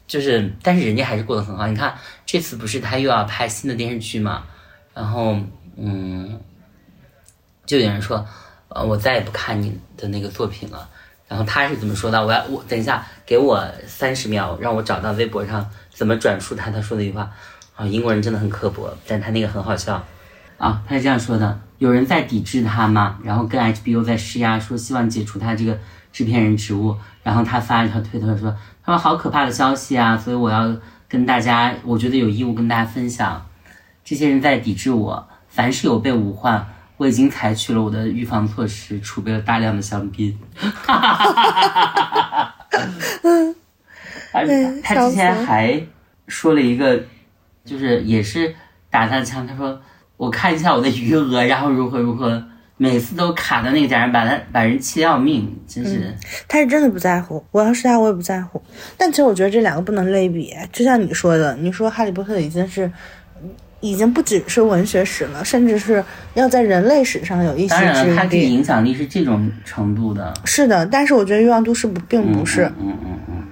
就是，但是人家还是过得很好。你看这次不是他又要拍新的电视剧嘛？然后，嗯，就有人说，呃，我再也不看你的那个作品了。然后他是怎么说的？我要我等一下，给我三十秒，让我找到微博上怎么转述他他说的一句话。啊，英国人真的很刻薄，但他那个很好笑。啊，他是这样说的：有人在抵制他吗？然后跟 HBO 在施压，说希望解除他这个制片人职务。然后他发了一条推特说：“他说好可怕的消息啊！所以我要跟大家，我觉得有义务跟大家分享，这些人在抵制我。凡是有备无患，我已经采取了我的预防措施，储备了大量的香槟。[laughs] ”哈哈哈哈哈哈！他他之前还说了一个，就是也是打他的枪，他说。我看一下我的余额，然后如何如何，每次都卡在那个点上，把他把人气要命，真是。他是真的不在乎，我要是他，我也不在乎。但其实我觉得这两个不能类比，就像你说的，你说《哈利波特》已经是，已经不只是文学史了，甚至是要在人类史上有一些。当然了，它这个影响力是这种程度的。是的，但是我觉得《欲望都市》不并不是。嗯嗯嗯。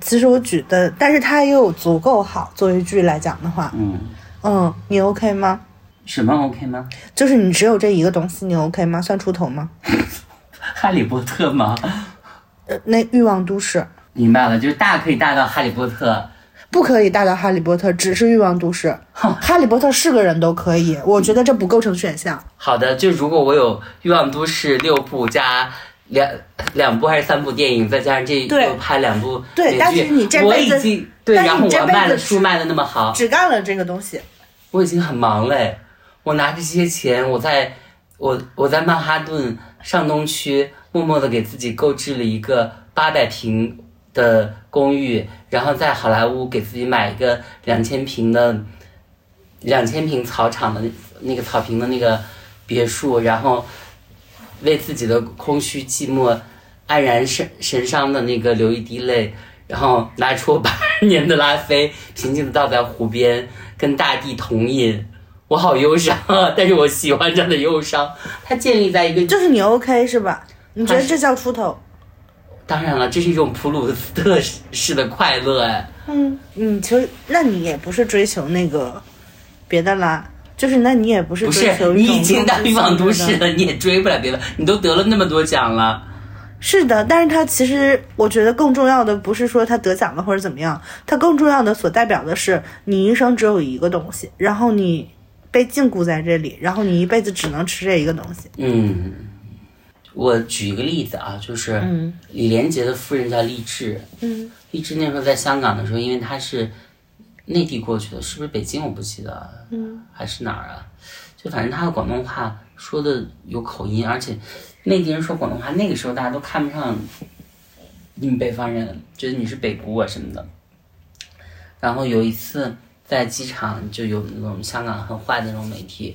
其实我举的，但是它又有足够好作为剧来讲的话。嗯。嗯，你 OK 吗？什么 OK 吗？就是你只有这一个东西，你 OK 吗？算出头吗？[laughs] 哈利波特吗？呃，那欲望都市。明白了，就是大可以大到哈利波特，不可以大到哈利波特，只是欲望都市。哈利波特是个人都可以，我觉得这不构成选项。好的，就如果我有欲望都市六部加两两部还是三部电影，再加上这又拍两部对，但是你这辈子对，然后我卖的书卖的那么好，只干了这个东西。我已经很忙嘞。我拿着这些钱，我在我我在曼哈顿上东区默默的给自己购置了一个八百平的公寓，然后在好莱坞给自己买一个两千平的两千平草场的那个草坪的那个别墅，然后为自己的空虚寂寞黯然神神伤的那个流一滴泪，然后拿出我八年的拉菲，平静的倒在湖边，跟大地同饮。我好忧伤啊！但是我喜欢这样的忧伤。它建立在一个，就是你 OK 是吧？你觉得这叫出头？当然了，这是一种普鲁斯特式的快乐哎。嗯，你其实那你也不是追求那个别的啦，就是那你也不是追求你已经到欲望都市了，你也追不了别的，你都得了那么多奖了。是的，但是它其实我觉得更重要的不是说他得奖了或者怎么样，它更重要的所代表的是你一生只有一个东西，然后你。被禁锢在这里，然后你一辈子只能吃这一个东西。嗯，我举一个例子啊，就是李连杰的夫人叫励志。嗯，励志那时候在香港的时候，因为他是内地过去的，是不是北京？我不记得。嗯，还是哪儿啊？就反正他的广东话说的有口音，而且内地人说广东话，那个时候大家都看不上你们北方人，觉得你是北姑啊什么的。然后有一次。在机场就有那种香港很坏的那种媒体，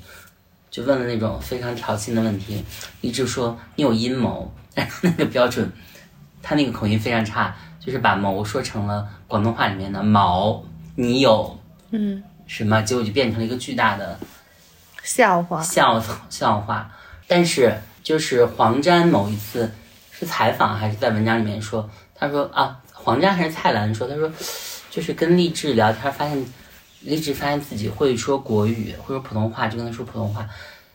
就问了那种非常挑衅的问题，一直说你有阴谋，[laughs] 那个标准，他那个口音非常差，就是把谋说成了广东话里面的毛，你有，嗯，什么，结果就变成了一个巨大的笑话，笑笑话。但是就是黄沾某一次是采访还是在文章里面说，他说啊，黄沾还是蔡澜说，他说就是跟励志聊天发现。励志发现自己会说国语，会说普通话，就跟他说普通话，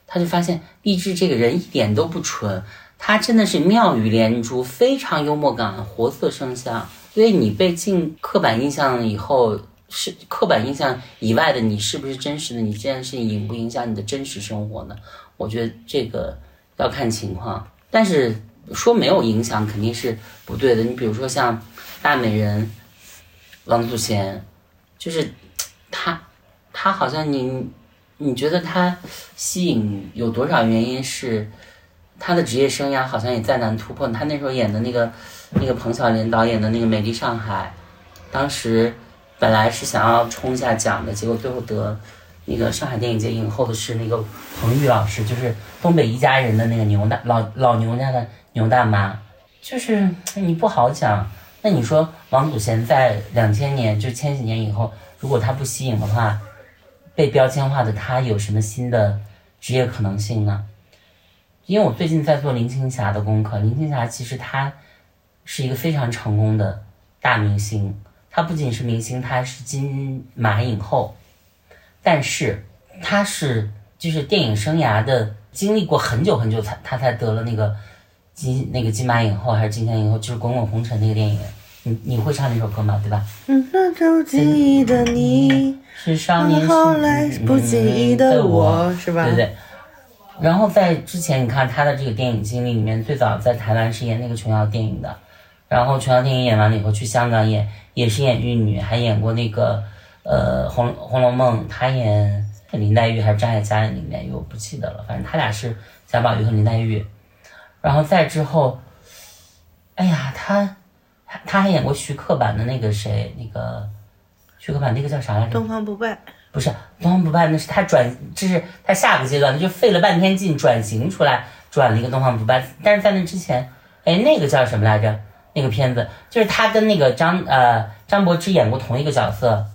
他就发现励志这个人一点都不蠢，他真的是妙语连珠，非常幽默感，活色生香。所以你被进刻板印象以后，是刻板印象以外的你是不是真实的？你这件事情影不影响你的真实生活呢？我觉得这个要看情况，但是说没有影响肯定是不对的。你比如说像大美人王祖贤，就是。他，他好像你，你觉得他吸引有多少原因是他的职业生涯好像也再难突破。他那时候演的那个那个彭小莲导演的那个《美丽上海》，当时本来是想要冲一下奖的，结果最后得那个上海电影节影后的是那个彭玉老师，就是东北一家人的那个牛大老老牛家的牛大妈，就是你不好讲。那你说王祖贤在两千年就千禧年以后？如果他不吸引的话，被标签化的他有什么新的职业可能性呢？因为我最近在做林青霞的功课，林青霞其实她是一个非常成功的大明星，她不仅是明星，她是金马影后，但是她是就是电影生涯的经历过很久很久才她才得了那个金那个金马影后还是金像影后，就是《滚滚红尘》那个电影，你你会唱那首歌吗？对吧？嗯，那就记忆的你，是少年后来不经意的我，是吧？对对。然后在之前，你看他的这个电影经历里面，最早在台湾是演那个琼瑶电影的，然后琼瑶电影演完了以后去香港演，也是演玉女，还演过那个呃《红红楼梦》，他演林黛玉还是张艾嘉演林黛玉，我不记得了，反正他俩是贾宝玉和林黛玉。然后再之后，哎呀，他他还演过徐克版的那个谁，那个徐克版那个叫啥来着？东方不败。不是东方不败，那是他转，这是他下个阶段，他就费了半天劲转型出来，转了一个东方不败。但是在那之前，哎，那个叫什么来着？那个片子就是他跟那个张呃张柏芝演过同一个角色。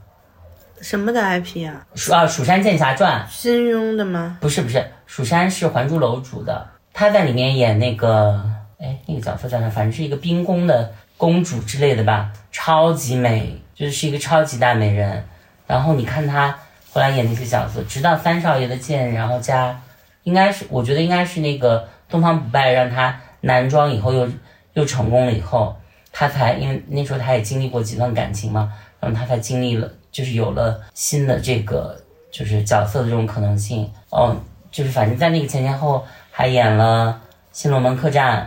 什么的 IP 啊？蜀啊《蜀山剑侠传》。金庸的吗？不是不是，蜀山是《还珠楼》主的。他在里面演那个，哎，那个角色叫啥？反正是一个冰宫的公主之类的吧，超级美，就是一个超级大美人。然后你看她后来演那些角色，直到三少爷的剑，然后加，应该是我觉得应该是那个东方不败让她男装以后又又成功了以后，他才因为那时候他也经历过几段感情嘛，然后他才经历了就是有了新的这个就是角色的这种可能性。哦，就是反正在那个前前后后。还演了《新龙门客栈》，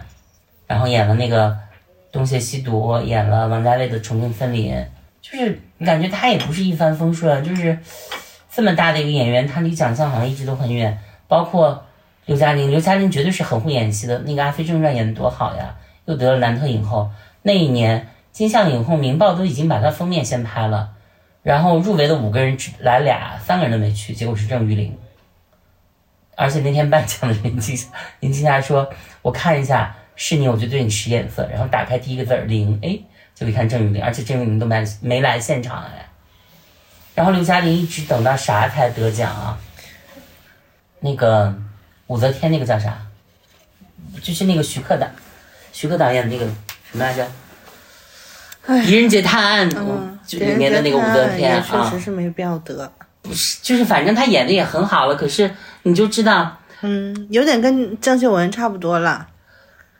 然后演了那个《东邪西毒》，演了王家卫的《重庆森林》，就是感觉他也不是一帆风顺，就是这么大的一个演员，他离奖项好像一直都很远。包括刘嘉玲，刘嘉玲绝对是很会演戏的，那个《阿飞正传》演的多好呀，又得了男特影后。那一年金像影后，《明报》都已经把他封面先拍了，然后入围的五个人只来俩，三个人都没去，结果是郑裕玲。而且那天颁奖的 [laughs] 林青霞，林青霞说：“我看一下是你，我就对你使眼色。”然后打开第一个字儿林，哎，就一看郑裕玲，而且郑裕玲都没没来现场哎。然后刘嘉玲一直等到啥才得奖啊？那个武则天那个叫啥？就是那个徐克导，徐克导演的那个什么来着？《狄仁杰探案》就里面的那个武则天啊，确实是没必要得。不是，就是反正他演的也很好了，可是你就知道，嗯，有点跟郑秀文差不多了。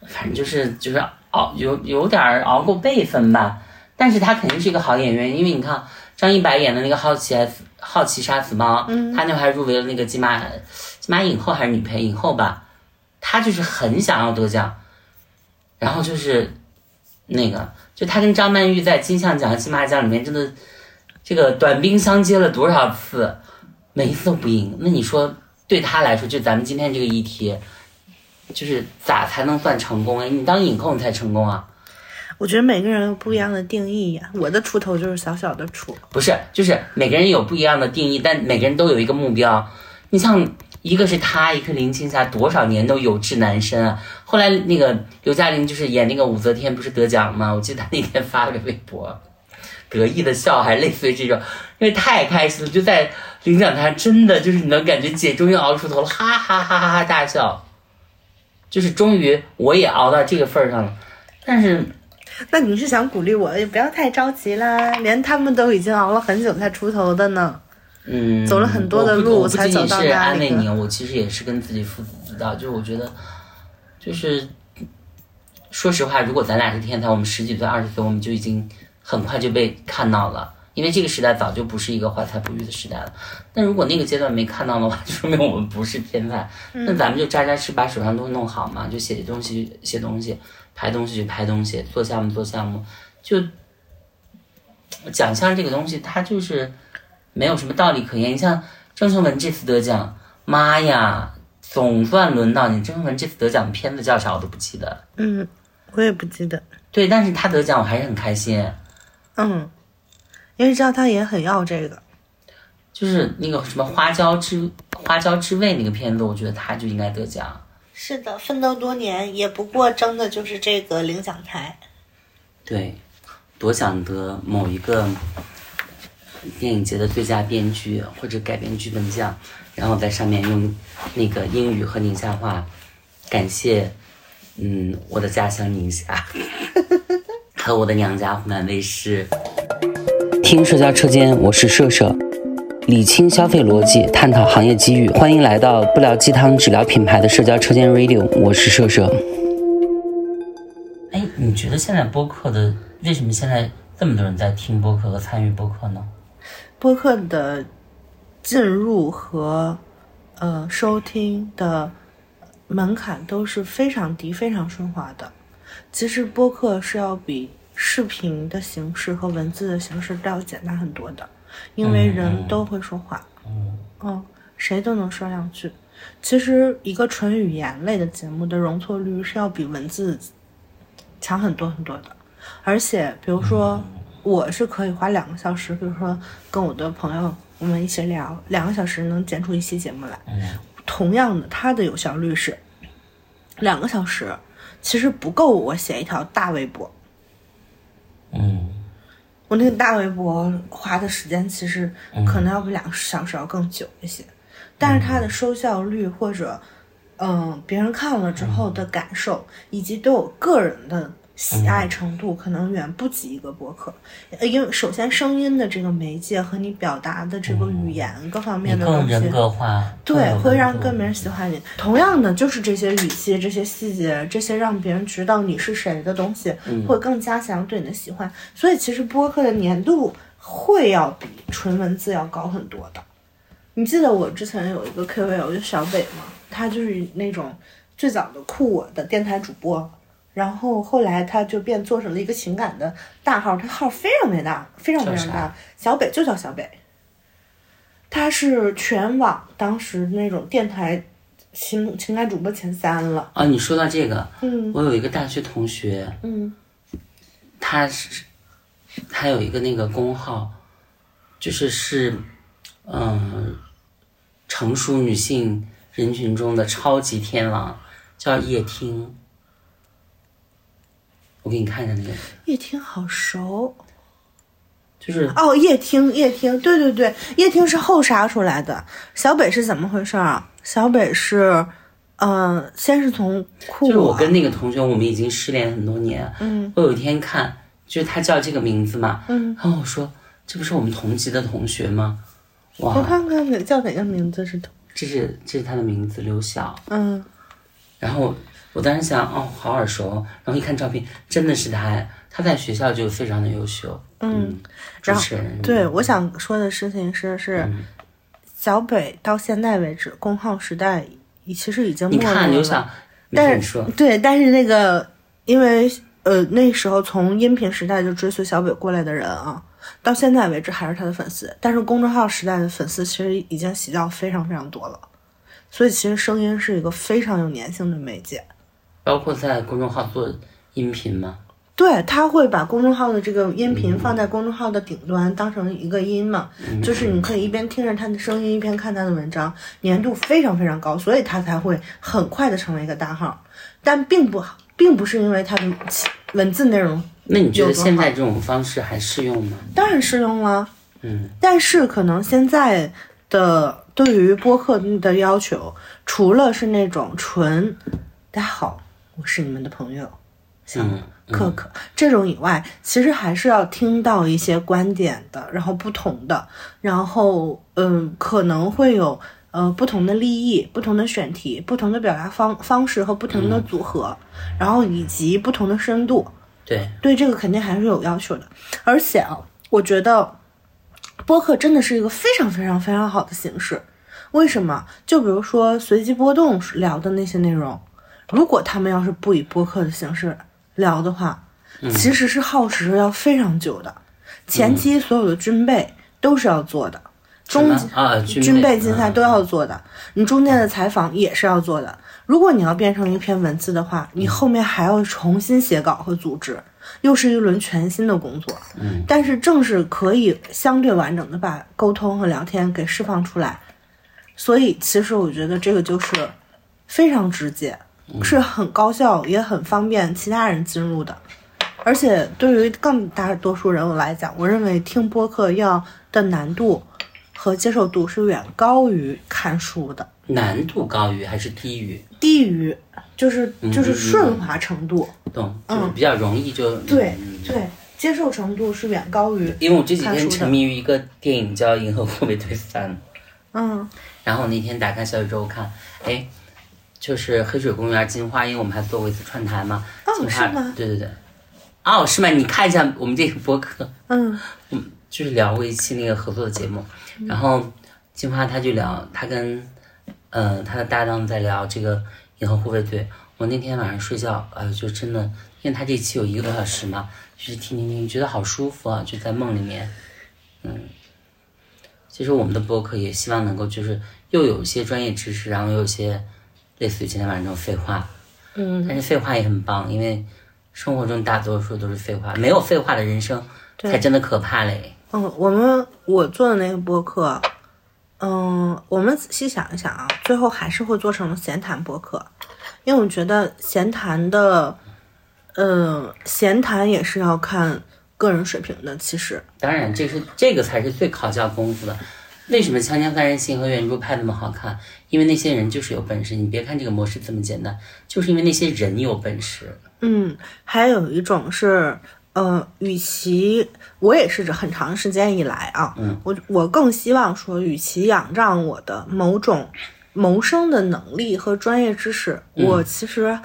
反正就是就是熬有有点熬过辈分吧，但是他肯定是一个好演员，因为你看张一白演的那个好奇好奇杀死猫，嗯，他那会还入围了那个金马金马影后还是女配影后吧，他就是很想要得奖，然后就是那个就他跟张曼玉在金像奖金马奖里面真的。这个短兵相接了多少次，每一次都不赢。那你说对他来说，就咱们今天这个议题，就是咋才能算成功？哎，你当影后你才成功啊？我觉得每个人有不一样的定义呀。我的出头就是小小的出，不是，就是每个人有不一样的定义，但每个人都有一个目标。你像一个是他，一个林青霞，多少年都有志难伸啊。后来那个刘嘉玲就是演那个武则天，不是得奖吗？我记得她那天发了个微博。得意的笑，还类似于这种，因为太开心了，就在领奖台，真的就是你能感觉姐终于熬出头了，哈哈哈哈哈大笑，就是终于我也熬到这个份儿上了。但是，那你是想鼓励我，也不要太着急啦，连他们都已经熬了很久才出头的呢。嗯，走了很多的路才走到那里。是安慰你，我其实也是跟自己父子知道，就是我觉得，就是说实话，如果咱俩是天才，我们十几岁、二十岁，我们就已经。很快就被看到了，因为这个时代早就不是一个怀才不遇的时代了。那如果那个阶段没看到的话，[laughs] 就说明我们不是天才。那咱们就扎扎实把手上东西弄好嘛，就写东西写东西，拍东西就拍东西，做项目做项目。就奖项这个东西，它就是没有什么道理可言。你像郑秀文这次得奖，妈呀，总算轮到你。郑秀文这次得奖的片子叫啥我都不记得。嗯，我也不记得。对，但是他得奖我还是很开心。嗯，因为知道他也很要这个，就是那个什么花椒之花椒之味那个片子，我觉得他就应该得奖。是的，奋斗多年也不过争的就是这个领奖台。对，多想得某一个电影节的最佳编剧或者改编剧本奖，然后在上面用那个英语和宁夏话感谢，嗯，我的家乡宁夏。[laughs] 和我的娘家湖南卫视，听社交车间，我是社社，理清消费逻辑，探讨行业机遇，欢迎来到不聊鸡汤只聊品牌的社交车间 Radio，我是社社。你觉得现在播客的为什么现在这么多人在听播客和参与播客呢？播客的进入和呃收听的门槛都是非常低、非常顺滑的。其实播客是要比视频的形式和文字的形式都要简单很多的，因为人都会说话，嗯，谁都能说两句。其实一个纯语言类的节目的容错率是要比文字强很多很多的，而且比如说我是可以花两个小时，比如说跟我的朋友我们一起聊两个小时，能剪出一期节目来。同样的，它的有效率是两个小时，其实不够我写一条大微博。嗯。我那个大微博花的时间其实可能要比两个小时要更久一些，但是它的收效率或者，嗯、别人看了之后的感受，以及对我个人的喜爱程度，可能远不及一个播客。呃因为首先声音的这个媒介和你表达的这个语言各方面的东西，更人格化，对，会让更别人喜欢你。同样的，就是这些语气、这些细节、这些让别人知道你是谁的东西，会更加强对你的喜欢。所以，其实播客的粘度会要比纯文字要高很多的。你记得我之前有一个 KOL 就小北吗？他就是那种最早的酷我的电台主播，然后后来他就变做成了一个情感的大号，他号非常非常大，非常非常大。小北就叫小北，他是全网当时那种电台情情感主播前三了。啊！你说到这个，嗯我有一个大学同学，嗯他是他有一个那个公号，就是是嗯成熟女性人群中的超级天王，叫叶听。我给你看一下那个，叶听好熟就是哦，叶听叶听，对对对，叶听是后杀出来的。小北是怎么回事啊？小北是，嗯、先是从酷就是我我跟那个同学，我们已经失联很多年。嗯，我有一天看，就是他叫这个名字嘛，嗯，然后我说这不是我们同级的同学吗？我，看看哪叫哪个名字是同，这是这是他的名字刘晓。嗯然后我当时想，哦，好耳熟。然后一看照片，真的是他，他在学校就非常的优秀。嗯，主持人。对，我想说的事情是是，嗯小北到现在为止，公号时代已其实已经没落了。看刘晓，但是对，但是那个，因为呃那时候从音频时代就追随小北过来的人啊，到现在为止还是他的粉丝。但是公众号时代的粉丝其实已经洗掉非常非常多了，所以其实声音是一个非常有粘性的媒介。包括在公众号做音频吗。对，他会把公众号的这个音频放在公众号的顶端，当成一个音嘛，就是你可以一边听着他的声音，一边看他的文章，粘度非常非常高，所以他才会很快的成为一个大号。但并不并不是因为他的文字内容那你觉得现在这种方式还适用吗？当然适用了，嗯，但是可能现在的对于播客的要求，除了是那种纯“大家好，我是你们的朋友”，像嗯可可这种以外，其实还是要听到一些观点的，然后不同的，然后嗯，可能会有呃不同的利益、不同的选题、不同的表达方方式和不同的组合，然后以及不同的深度。对，对这个肯定还是有要求的。而且啊，我觉得播客真的是一个非常非常非常好的形式。为什么？就比如说随机波动聊的那些内容，如果他们要是不以播客的形式聊的话，其实是耗时要非常久的。前期所有的军备都是要做的，中啊，军军备备竞赛都要做的，你中间的采访也是要做的。如果你要变成一篇文字的话，你后面还要重新写稿和组织，又是一轮全新的工作。嗯，但是正是可以相对完整的把沟通和聊天给释放出来，所以其实我觉得这个就是非常直接，是很高效，也很方便其他人进入的。而且对于更大多数人来讲，我认为听播客要的难度和接受度是远高于看书的，难度高于还是低于？低于就是就是顺滑程度，懂，就是比较容易就对嗯对，接受程度是远高于因为我这几天沉迷于一个电影叫《银河护卫队三》，嗯然后我那天打开小宇宙看，哎，就是黑水公园金花，因为我们还做过一次串台嘛。哦金花是吗对对对，哦，是吗？你看一下我们这个播客，嗯就是聊过一期那个合作的节目，然后金花她就聊，她跟呃她的搭档在聊这个银河护卫队。我那天晚上睡觉，呃，就真的，因为他这期有一个多小时嘛，就是听听听，觉得好舒服啊，就在梦里面，嗯。其实我们的播客也希望能够就是又有一些专业知识，然后又有一些类似于今天晚上这种废话，嗯，但是废话也很棒，因为生活中大多数都是废话，没有废话的人生才真的可怕嘞。嗯，我们我做的那个播客，嗯，我们仔细想一想啊，最后还是会做成闲谈播客，因为我觉得闲谈的，嗯，闲谈也是要看个人水平的。其实，当然，这是这个才是最考教功夫的。为什么《锵锵三人行》和圆桌派那么好看？因为那些人就是有本事。你别看这个模式这么简单，就是因为那些人有本事。嗯，还有一种是，呃，与其我也是很长时间以来啊，嗯，我我更希望说，与其仰仗我的某种谋生的能力和专业知识，我其实，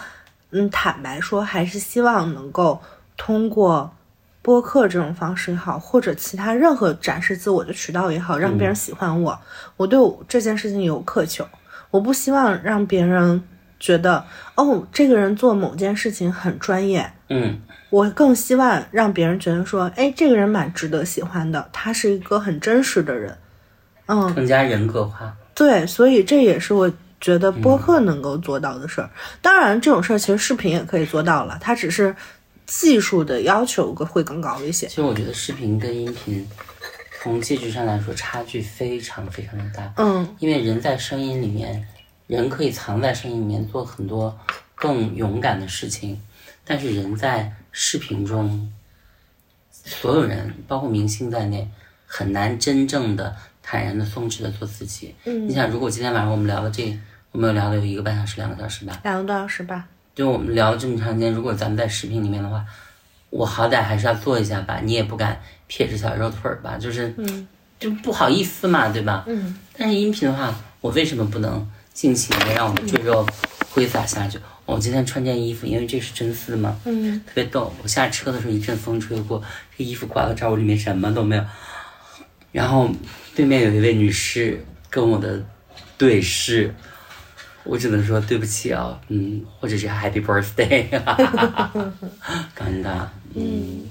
嗯，坦白说，还是希望能够通过播客这种方式也好，或者其他任何展示自我的渠道也好，让别人喜欢我。我对我这件事情有渴求，我不希望让别人觉得哦，这个人做某件事情很专业。嗯，我更希望让别人觉得说，哎，这个人蛮值得喜欢的，他是一个很真实的人。嗯，更加人格化。对，所以这也是我觉得播客能够做到的事儿。当然，这种事儿其实视频也可以做到了，它只是技术的要求会更高一些。其实我觉得视频跟音频从技术上来说差距非常非常的大。嗯因为人在声音里面，人可以藏在声音里面做很多更勇敢的事情，但是人在视频中，所有人包括明星在内，很难真正的坦然的松弛的做自己。嗯你想，如果今天晚上我们聊了这，我们有聊了有一个半小时、两个小时吧，两个多小时吧。就我们聊了这么长时间，如果咱们在视频里面的话，我好歹还是要做一下吧，你也不敢撇着小肉腿儿吧，就是，嗯就不好意思嘛，对吧？嗯但是音频的话，我为什么不能尽情的让我的赘肉挥洒下去？我今天穿件衣服，因为这是真丝嘛，嗯特别逗。我下车的时候一阵风吹过，这衣服刮到这儿，我里面什么都没有。然后对面有一位女士跟我的对视，我只能说对不起啊，嗯，或者是 Happy Birthday，[laughs] 尴尬，嗯，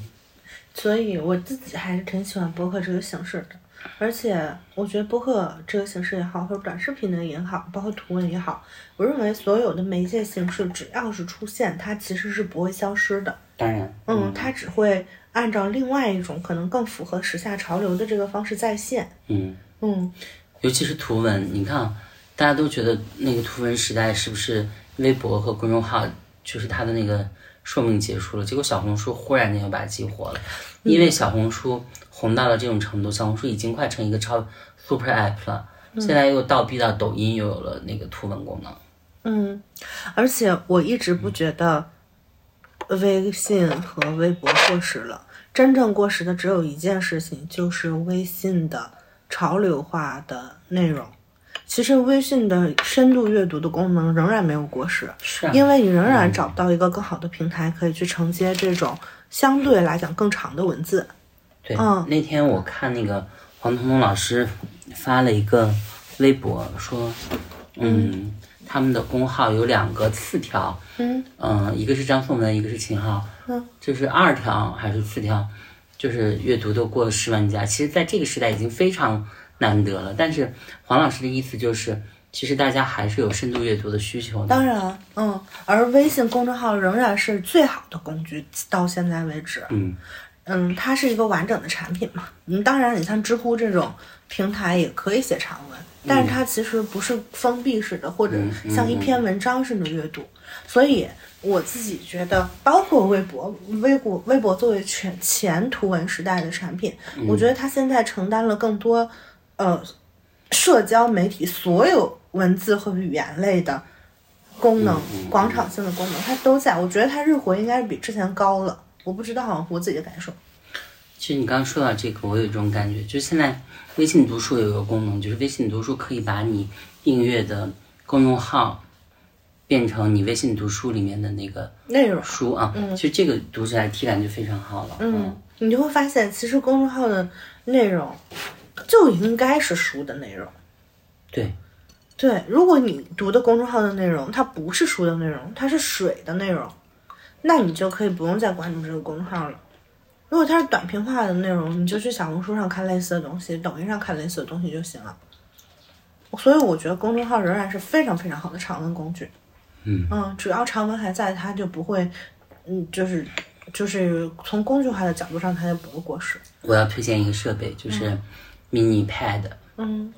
所以我自己还是挺喜欢播客这个形式的，而且我觉得播客这个形式也好，或者短视频的也好，包括图文也好，我认为所有的媒介形式只要是出现，它其实是不会消失的。当然，嗯，它只会按照另外一种可能更符合时下潮流的这个方式再现。嗯。嗯尤其是图文，你看啊，大家都觉得那个图文时代是不是微博和公众号就是它的那个寿命结束了？结果小红书忽然间又把它激活了，因为小红书红到了这种程度，小红书已经快成一个超 super app 了，现在又倒逼到抖音又有了那个图文功能。嗯，而且我一直不觉得微信和微博过时了，真正过时的只有一件事情，就是微信的潮流化的内容。其实微信的深度阅读的功能仍然没有过时，是啊，因为你仍然找不到一个更好的平台可以去承接这种相对来讲更长的文字。对，嗯那天我看那个黄彤彤老师发了一个微博，说，嗯，他们的公号有两个次条，嗯嗯，一个是张颂文，一个是秦昊，嗯，就是二条还是四条，就是阅读都过了十万加。其实，在这个时代已经非常难得了。但是黄老师的意思就是，其实大家还是有深度阅读的需求的。当然，嗯，而微信公众号仍然是最好的工具，到现在为止。嗯，嗯，它是一个完整的产品嘛。嗯，当然，你像知乎这种平台也可以写长文，但是它其实不是封闭式的，或者像一篇文章式的阅读。所以我自己觉得，包括微博、微博、微博作为全前图文时代的产品，我觉得它现在承担了更多，呃，社交媒体所有文字和语言类的功能、广场性的功能，它都在。我觉得它日活应该是比之前高了。我不知道我自己的感受。其实你刚刚说到这个，我有一种感觉，就是现在微信读书有一个功能，就是微信读书可以把你订阅的公众号，变成你微信读书里面的那个内容，书啊，其实这个读起来体感就非常好了。嗯，你就会发现，其实公众号的内容就应该是书的内容。对，对，如果你读的公众号的内容它不是书的内容，它是水的内容，那你就可以不用再关注这个公众号了。如果它是短平化的内容，你就去小红书上看类似的东西，抖音上看类似的东西就行了。所以我觉得公众号仍然是非常非常好的长文工具。嗯嗯，只要长文还在，它就不会，嗯，就是就是从工具化的角度上，它就不会过时。我要推荐一个设备，就是 mini pad，嗯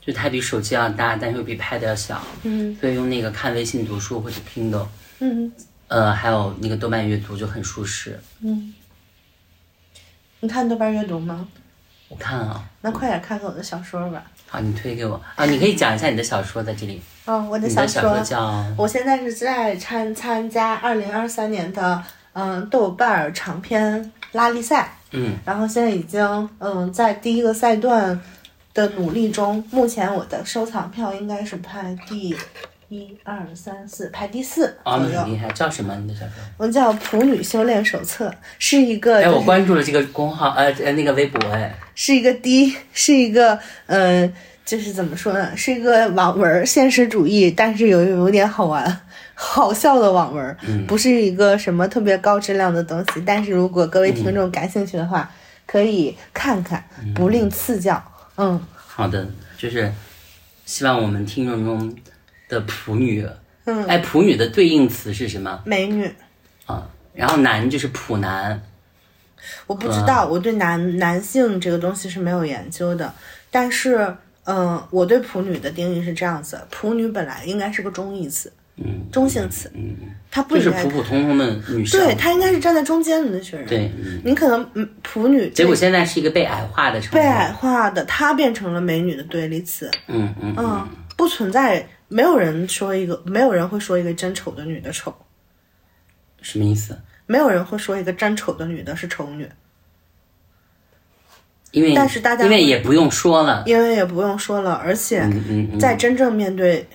就它比手机要大，但是又比 pad 要小，嗯所以用那个看微信读书或者 Kindle，嗯呃，还有那个豆瓣阅读就很舒适。嗯。你看豆瓣阅读吗？我看啊，那快点看看我的小说吧。好，你推给我啊，你可以讲一下你的小说在这里。嗯，我的小说叫我现在是在参参加二零二三年的嗯豆瓣长篇拉力赛，嗯。然后现在已经嗯在第一个赛段的努力中，目前我的收藏票应该是排第一二三四，排第四啊，你很厉害，叫什么？你的小说？我叫《普女修炼手册》，是一个、哎，我关注了这个公号，呃呃，那个微博，哎，是一个低，是一个嗯、呃就是怎么说呢，是一个网文，现实主义，但是有有点好玩、好笑的网文儿，不是一个什么特别高质量的东西。但是如果各位听众感兴趣的话，可以看看，不吝赐教。嗯，好的，就是希望我们听众中的普女，嗯，哎，普女的对应词是什么美女，啊？然后男就是普男，我不知道，我对男男性这个东西是没有研究的，但是。嗯，我对普女的定义是这样子：普女本来应该是个中义词，嗯，中性词，嗯，它不应该就是普普通通的女生，对，她应该是站在中间的那群人。对，嗯，你可能嗯，普女结果现在是一个被矮化的被矮化的，她变成了美女的对立词。嗯嗯嗯，嗯，不存在，没有人说一个，没有人会说一个真丑的女的丑，什么意思？没有人会说一个真丑的女的是丑女，因为但是大家因为也不用说了，因为也不用说了，而且在真正面对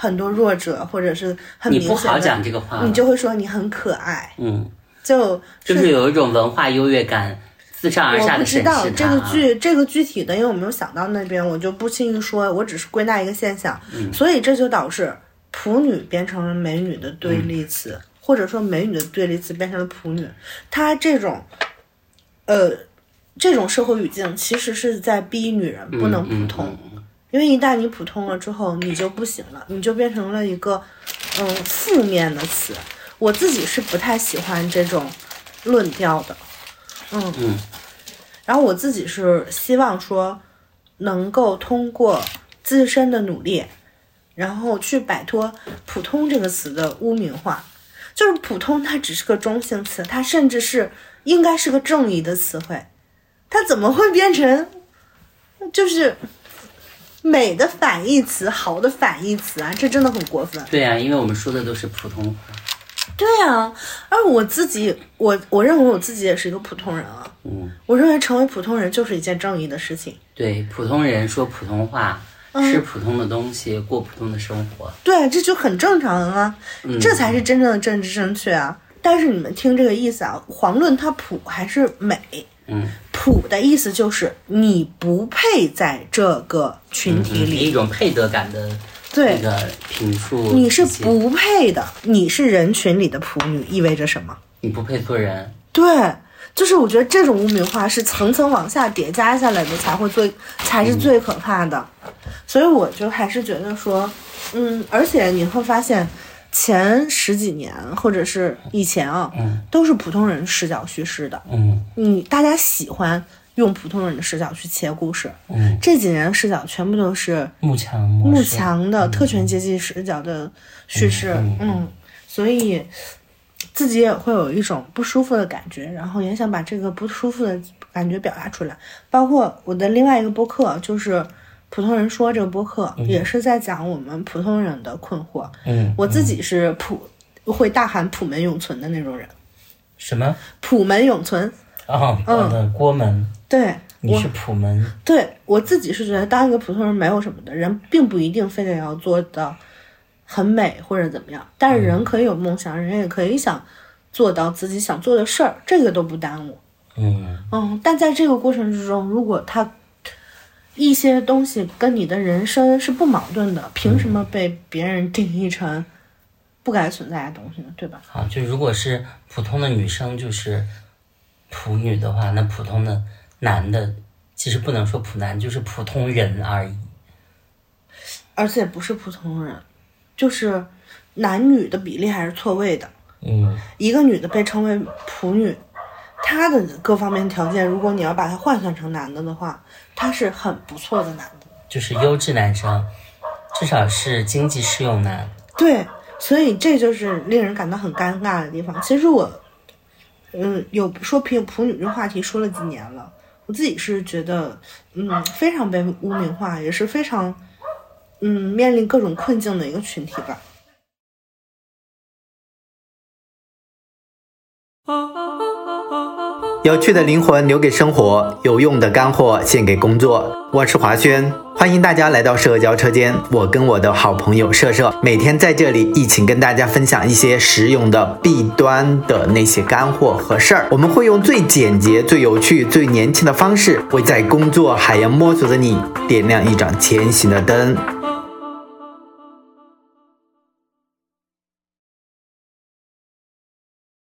很多弱者或者是很你不好讲这个话，你就会说你很可爱，嗯，就就是有一种文化优越感，自上而下的我不知道这个它。啊剧这个具体的，因为我没有想到那边，我就不轻易说，我只是归纳一个现象，嗯。所以这就导致普女变成了美女的对立词，嗯或者说美女的对立词变成了普女，她这种，呃，这种社会语境其实是在逼女人不能普通，因为一旦你普通了之后，你就不行了，你就变成了一个嗯负面的词。我自己是不太喜欢这种论调的，嗯嗯然后我自己是希望说，能够通过自身的努力，然后去摆脱“普通”这个词的污名化。就是普通，它只是个中性词，它甚至是应该是个正义的词汇，它怎么会变成就是美的反义词、好的反义词啊？这真的很过分。对呀、因为我们说的都是普通话，对啊，而我自己，我我认为我自己也是一个普通人啊。嗯，我认为成为普通人就是一件正义的事情。对，普通人说普通话，嗯吃普通的东西，过普通的生活，对，这就很正常啊，嗯这才是真正的政治正确啊。但是你们听这个意思啊，遑论它普还是美，嗯，普的意思就是你不配在这个群体里，以一种配得感的对那个评述，你是不配的，你是人群里的普女，意味着什么？你不配做人，对，就是我觉得这种污名化是层层往下叠加下来的，才会最才是最可怕的。所以我就还是觉得说，嗯，而且你会发现，前十几年或者是以前啊，嗯。都是普通人视角叙事的，嗯。你大家喜欢用普通人的视角去切故事。嗯，这几年的视角全部都是幕强慕模式，强的特权阶级视角的叙事，嗯，所以自己也会有一种不舒服的感觉，然后也想把这个不舒服的感觉表达出来。包括我的另外一个播客，就是普通人说这个播客，也是在讲我们普通人的困惑。嗯，我自己是普会大喊“普门永存”的那种人，什么？普门永存。哦，我的郭门，对我你是普门，对我自己是觉得，当一个普通人没有什么的人，并不一定非得要做到很美或者怎么样。但是人可以有梦想，人也可以想做到自己想做的事儿，这个都不耽误。嗯嗯，但在这个过程之中，如果他一些东西跟你的人生是不矛盾的，凭什么被别人定义成不该存在的东西呢？对吧？好，就如果是普通的女生就是普女的话，那普通的男的其实不能说普男，就是普通人而已。而且不是普通人，就是男女的比例还是错位的。嗯一个女的被称为普女，她的各方面条件，如果你要把他换算成男的的话，他是很不错的男的。就是优质男生，至少是经济适用男。对，所以这就是令人感到很尴尬的地方。其实我，嗯，有说普普女这话题说了几年了，我自己是觉得，嗯，非常被污名化，也是非常，嗯，面临各种困境的一个群体吧。有趣的灵魂留给生活，有用的干货献给工作。我是华轩，欢迎大家来到社交车间。我跟我的好朋友社社每天在这里一起跟大家分享一些实用的弊端的那些干货和事儿。我们会用最简洁、最有趣、最年轻的方式，为在工作海洋摸索的你点亮一盏前行的灯。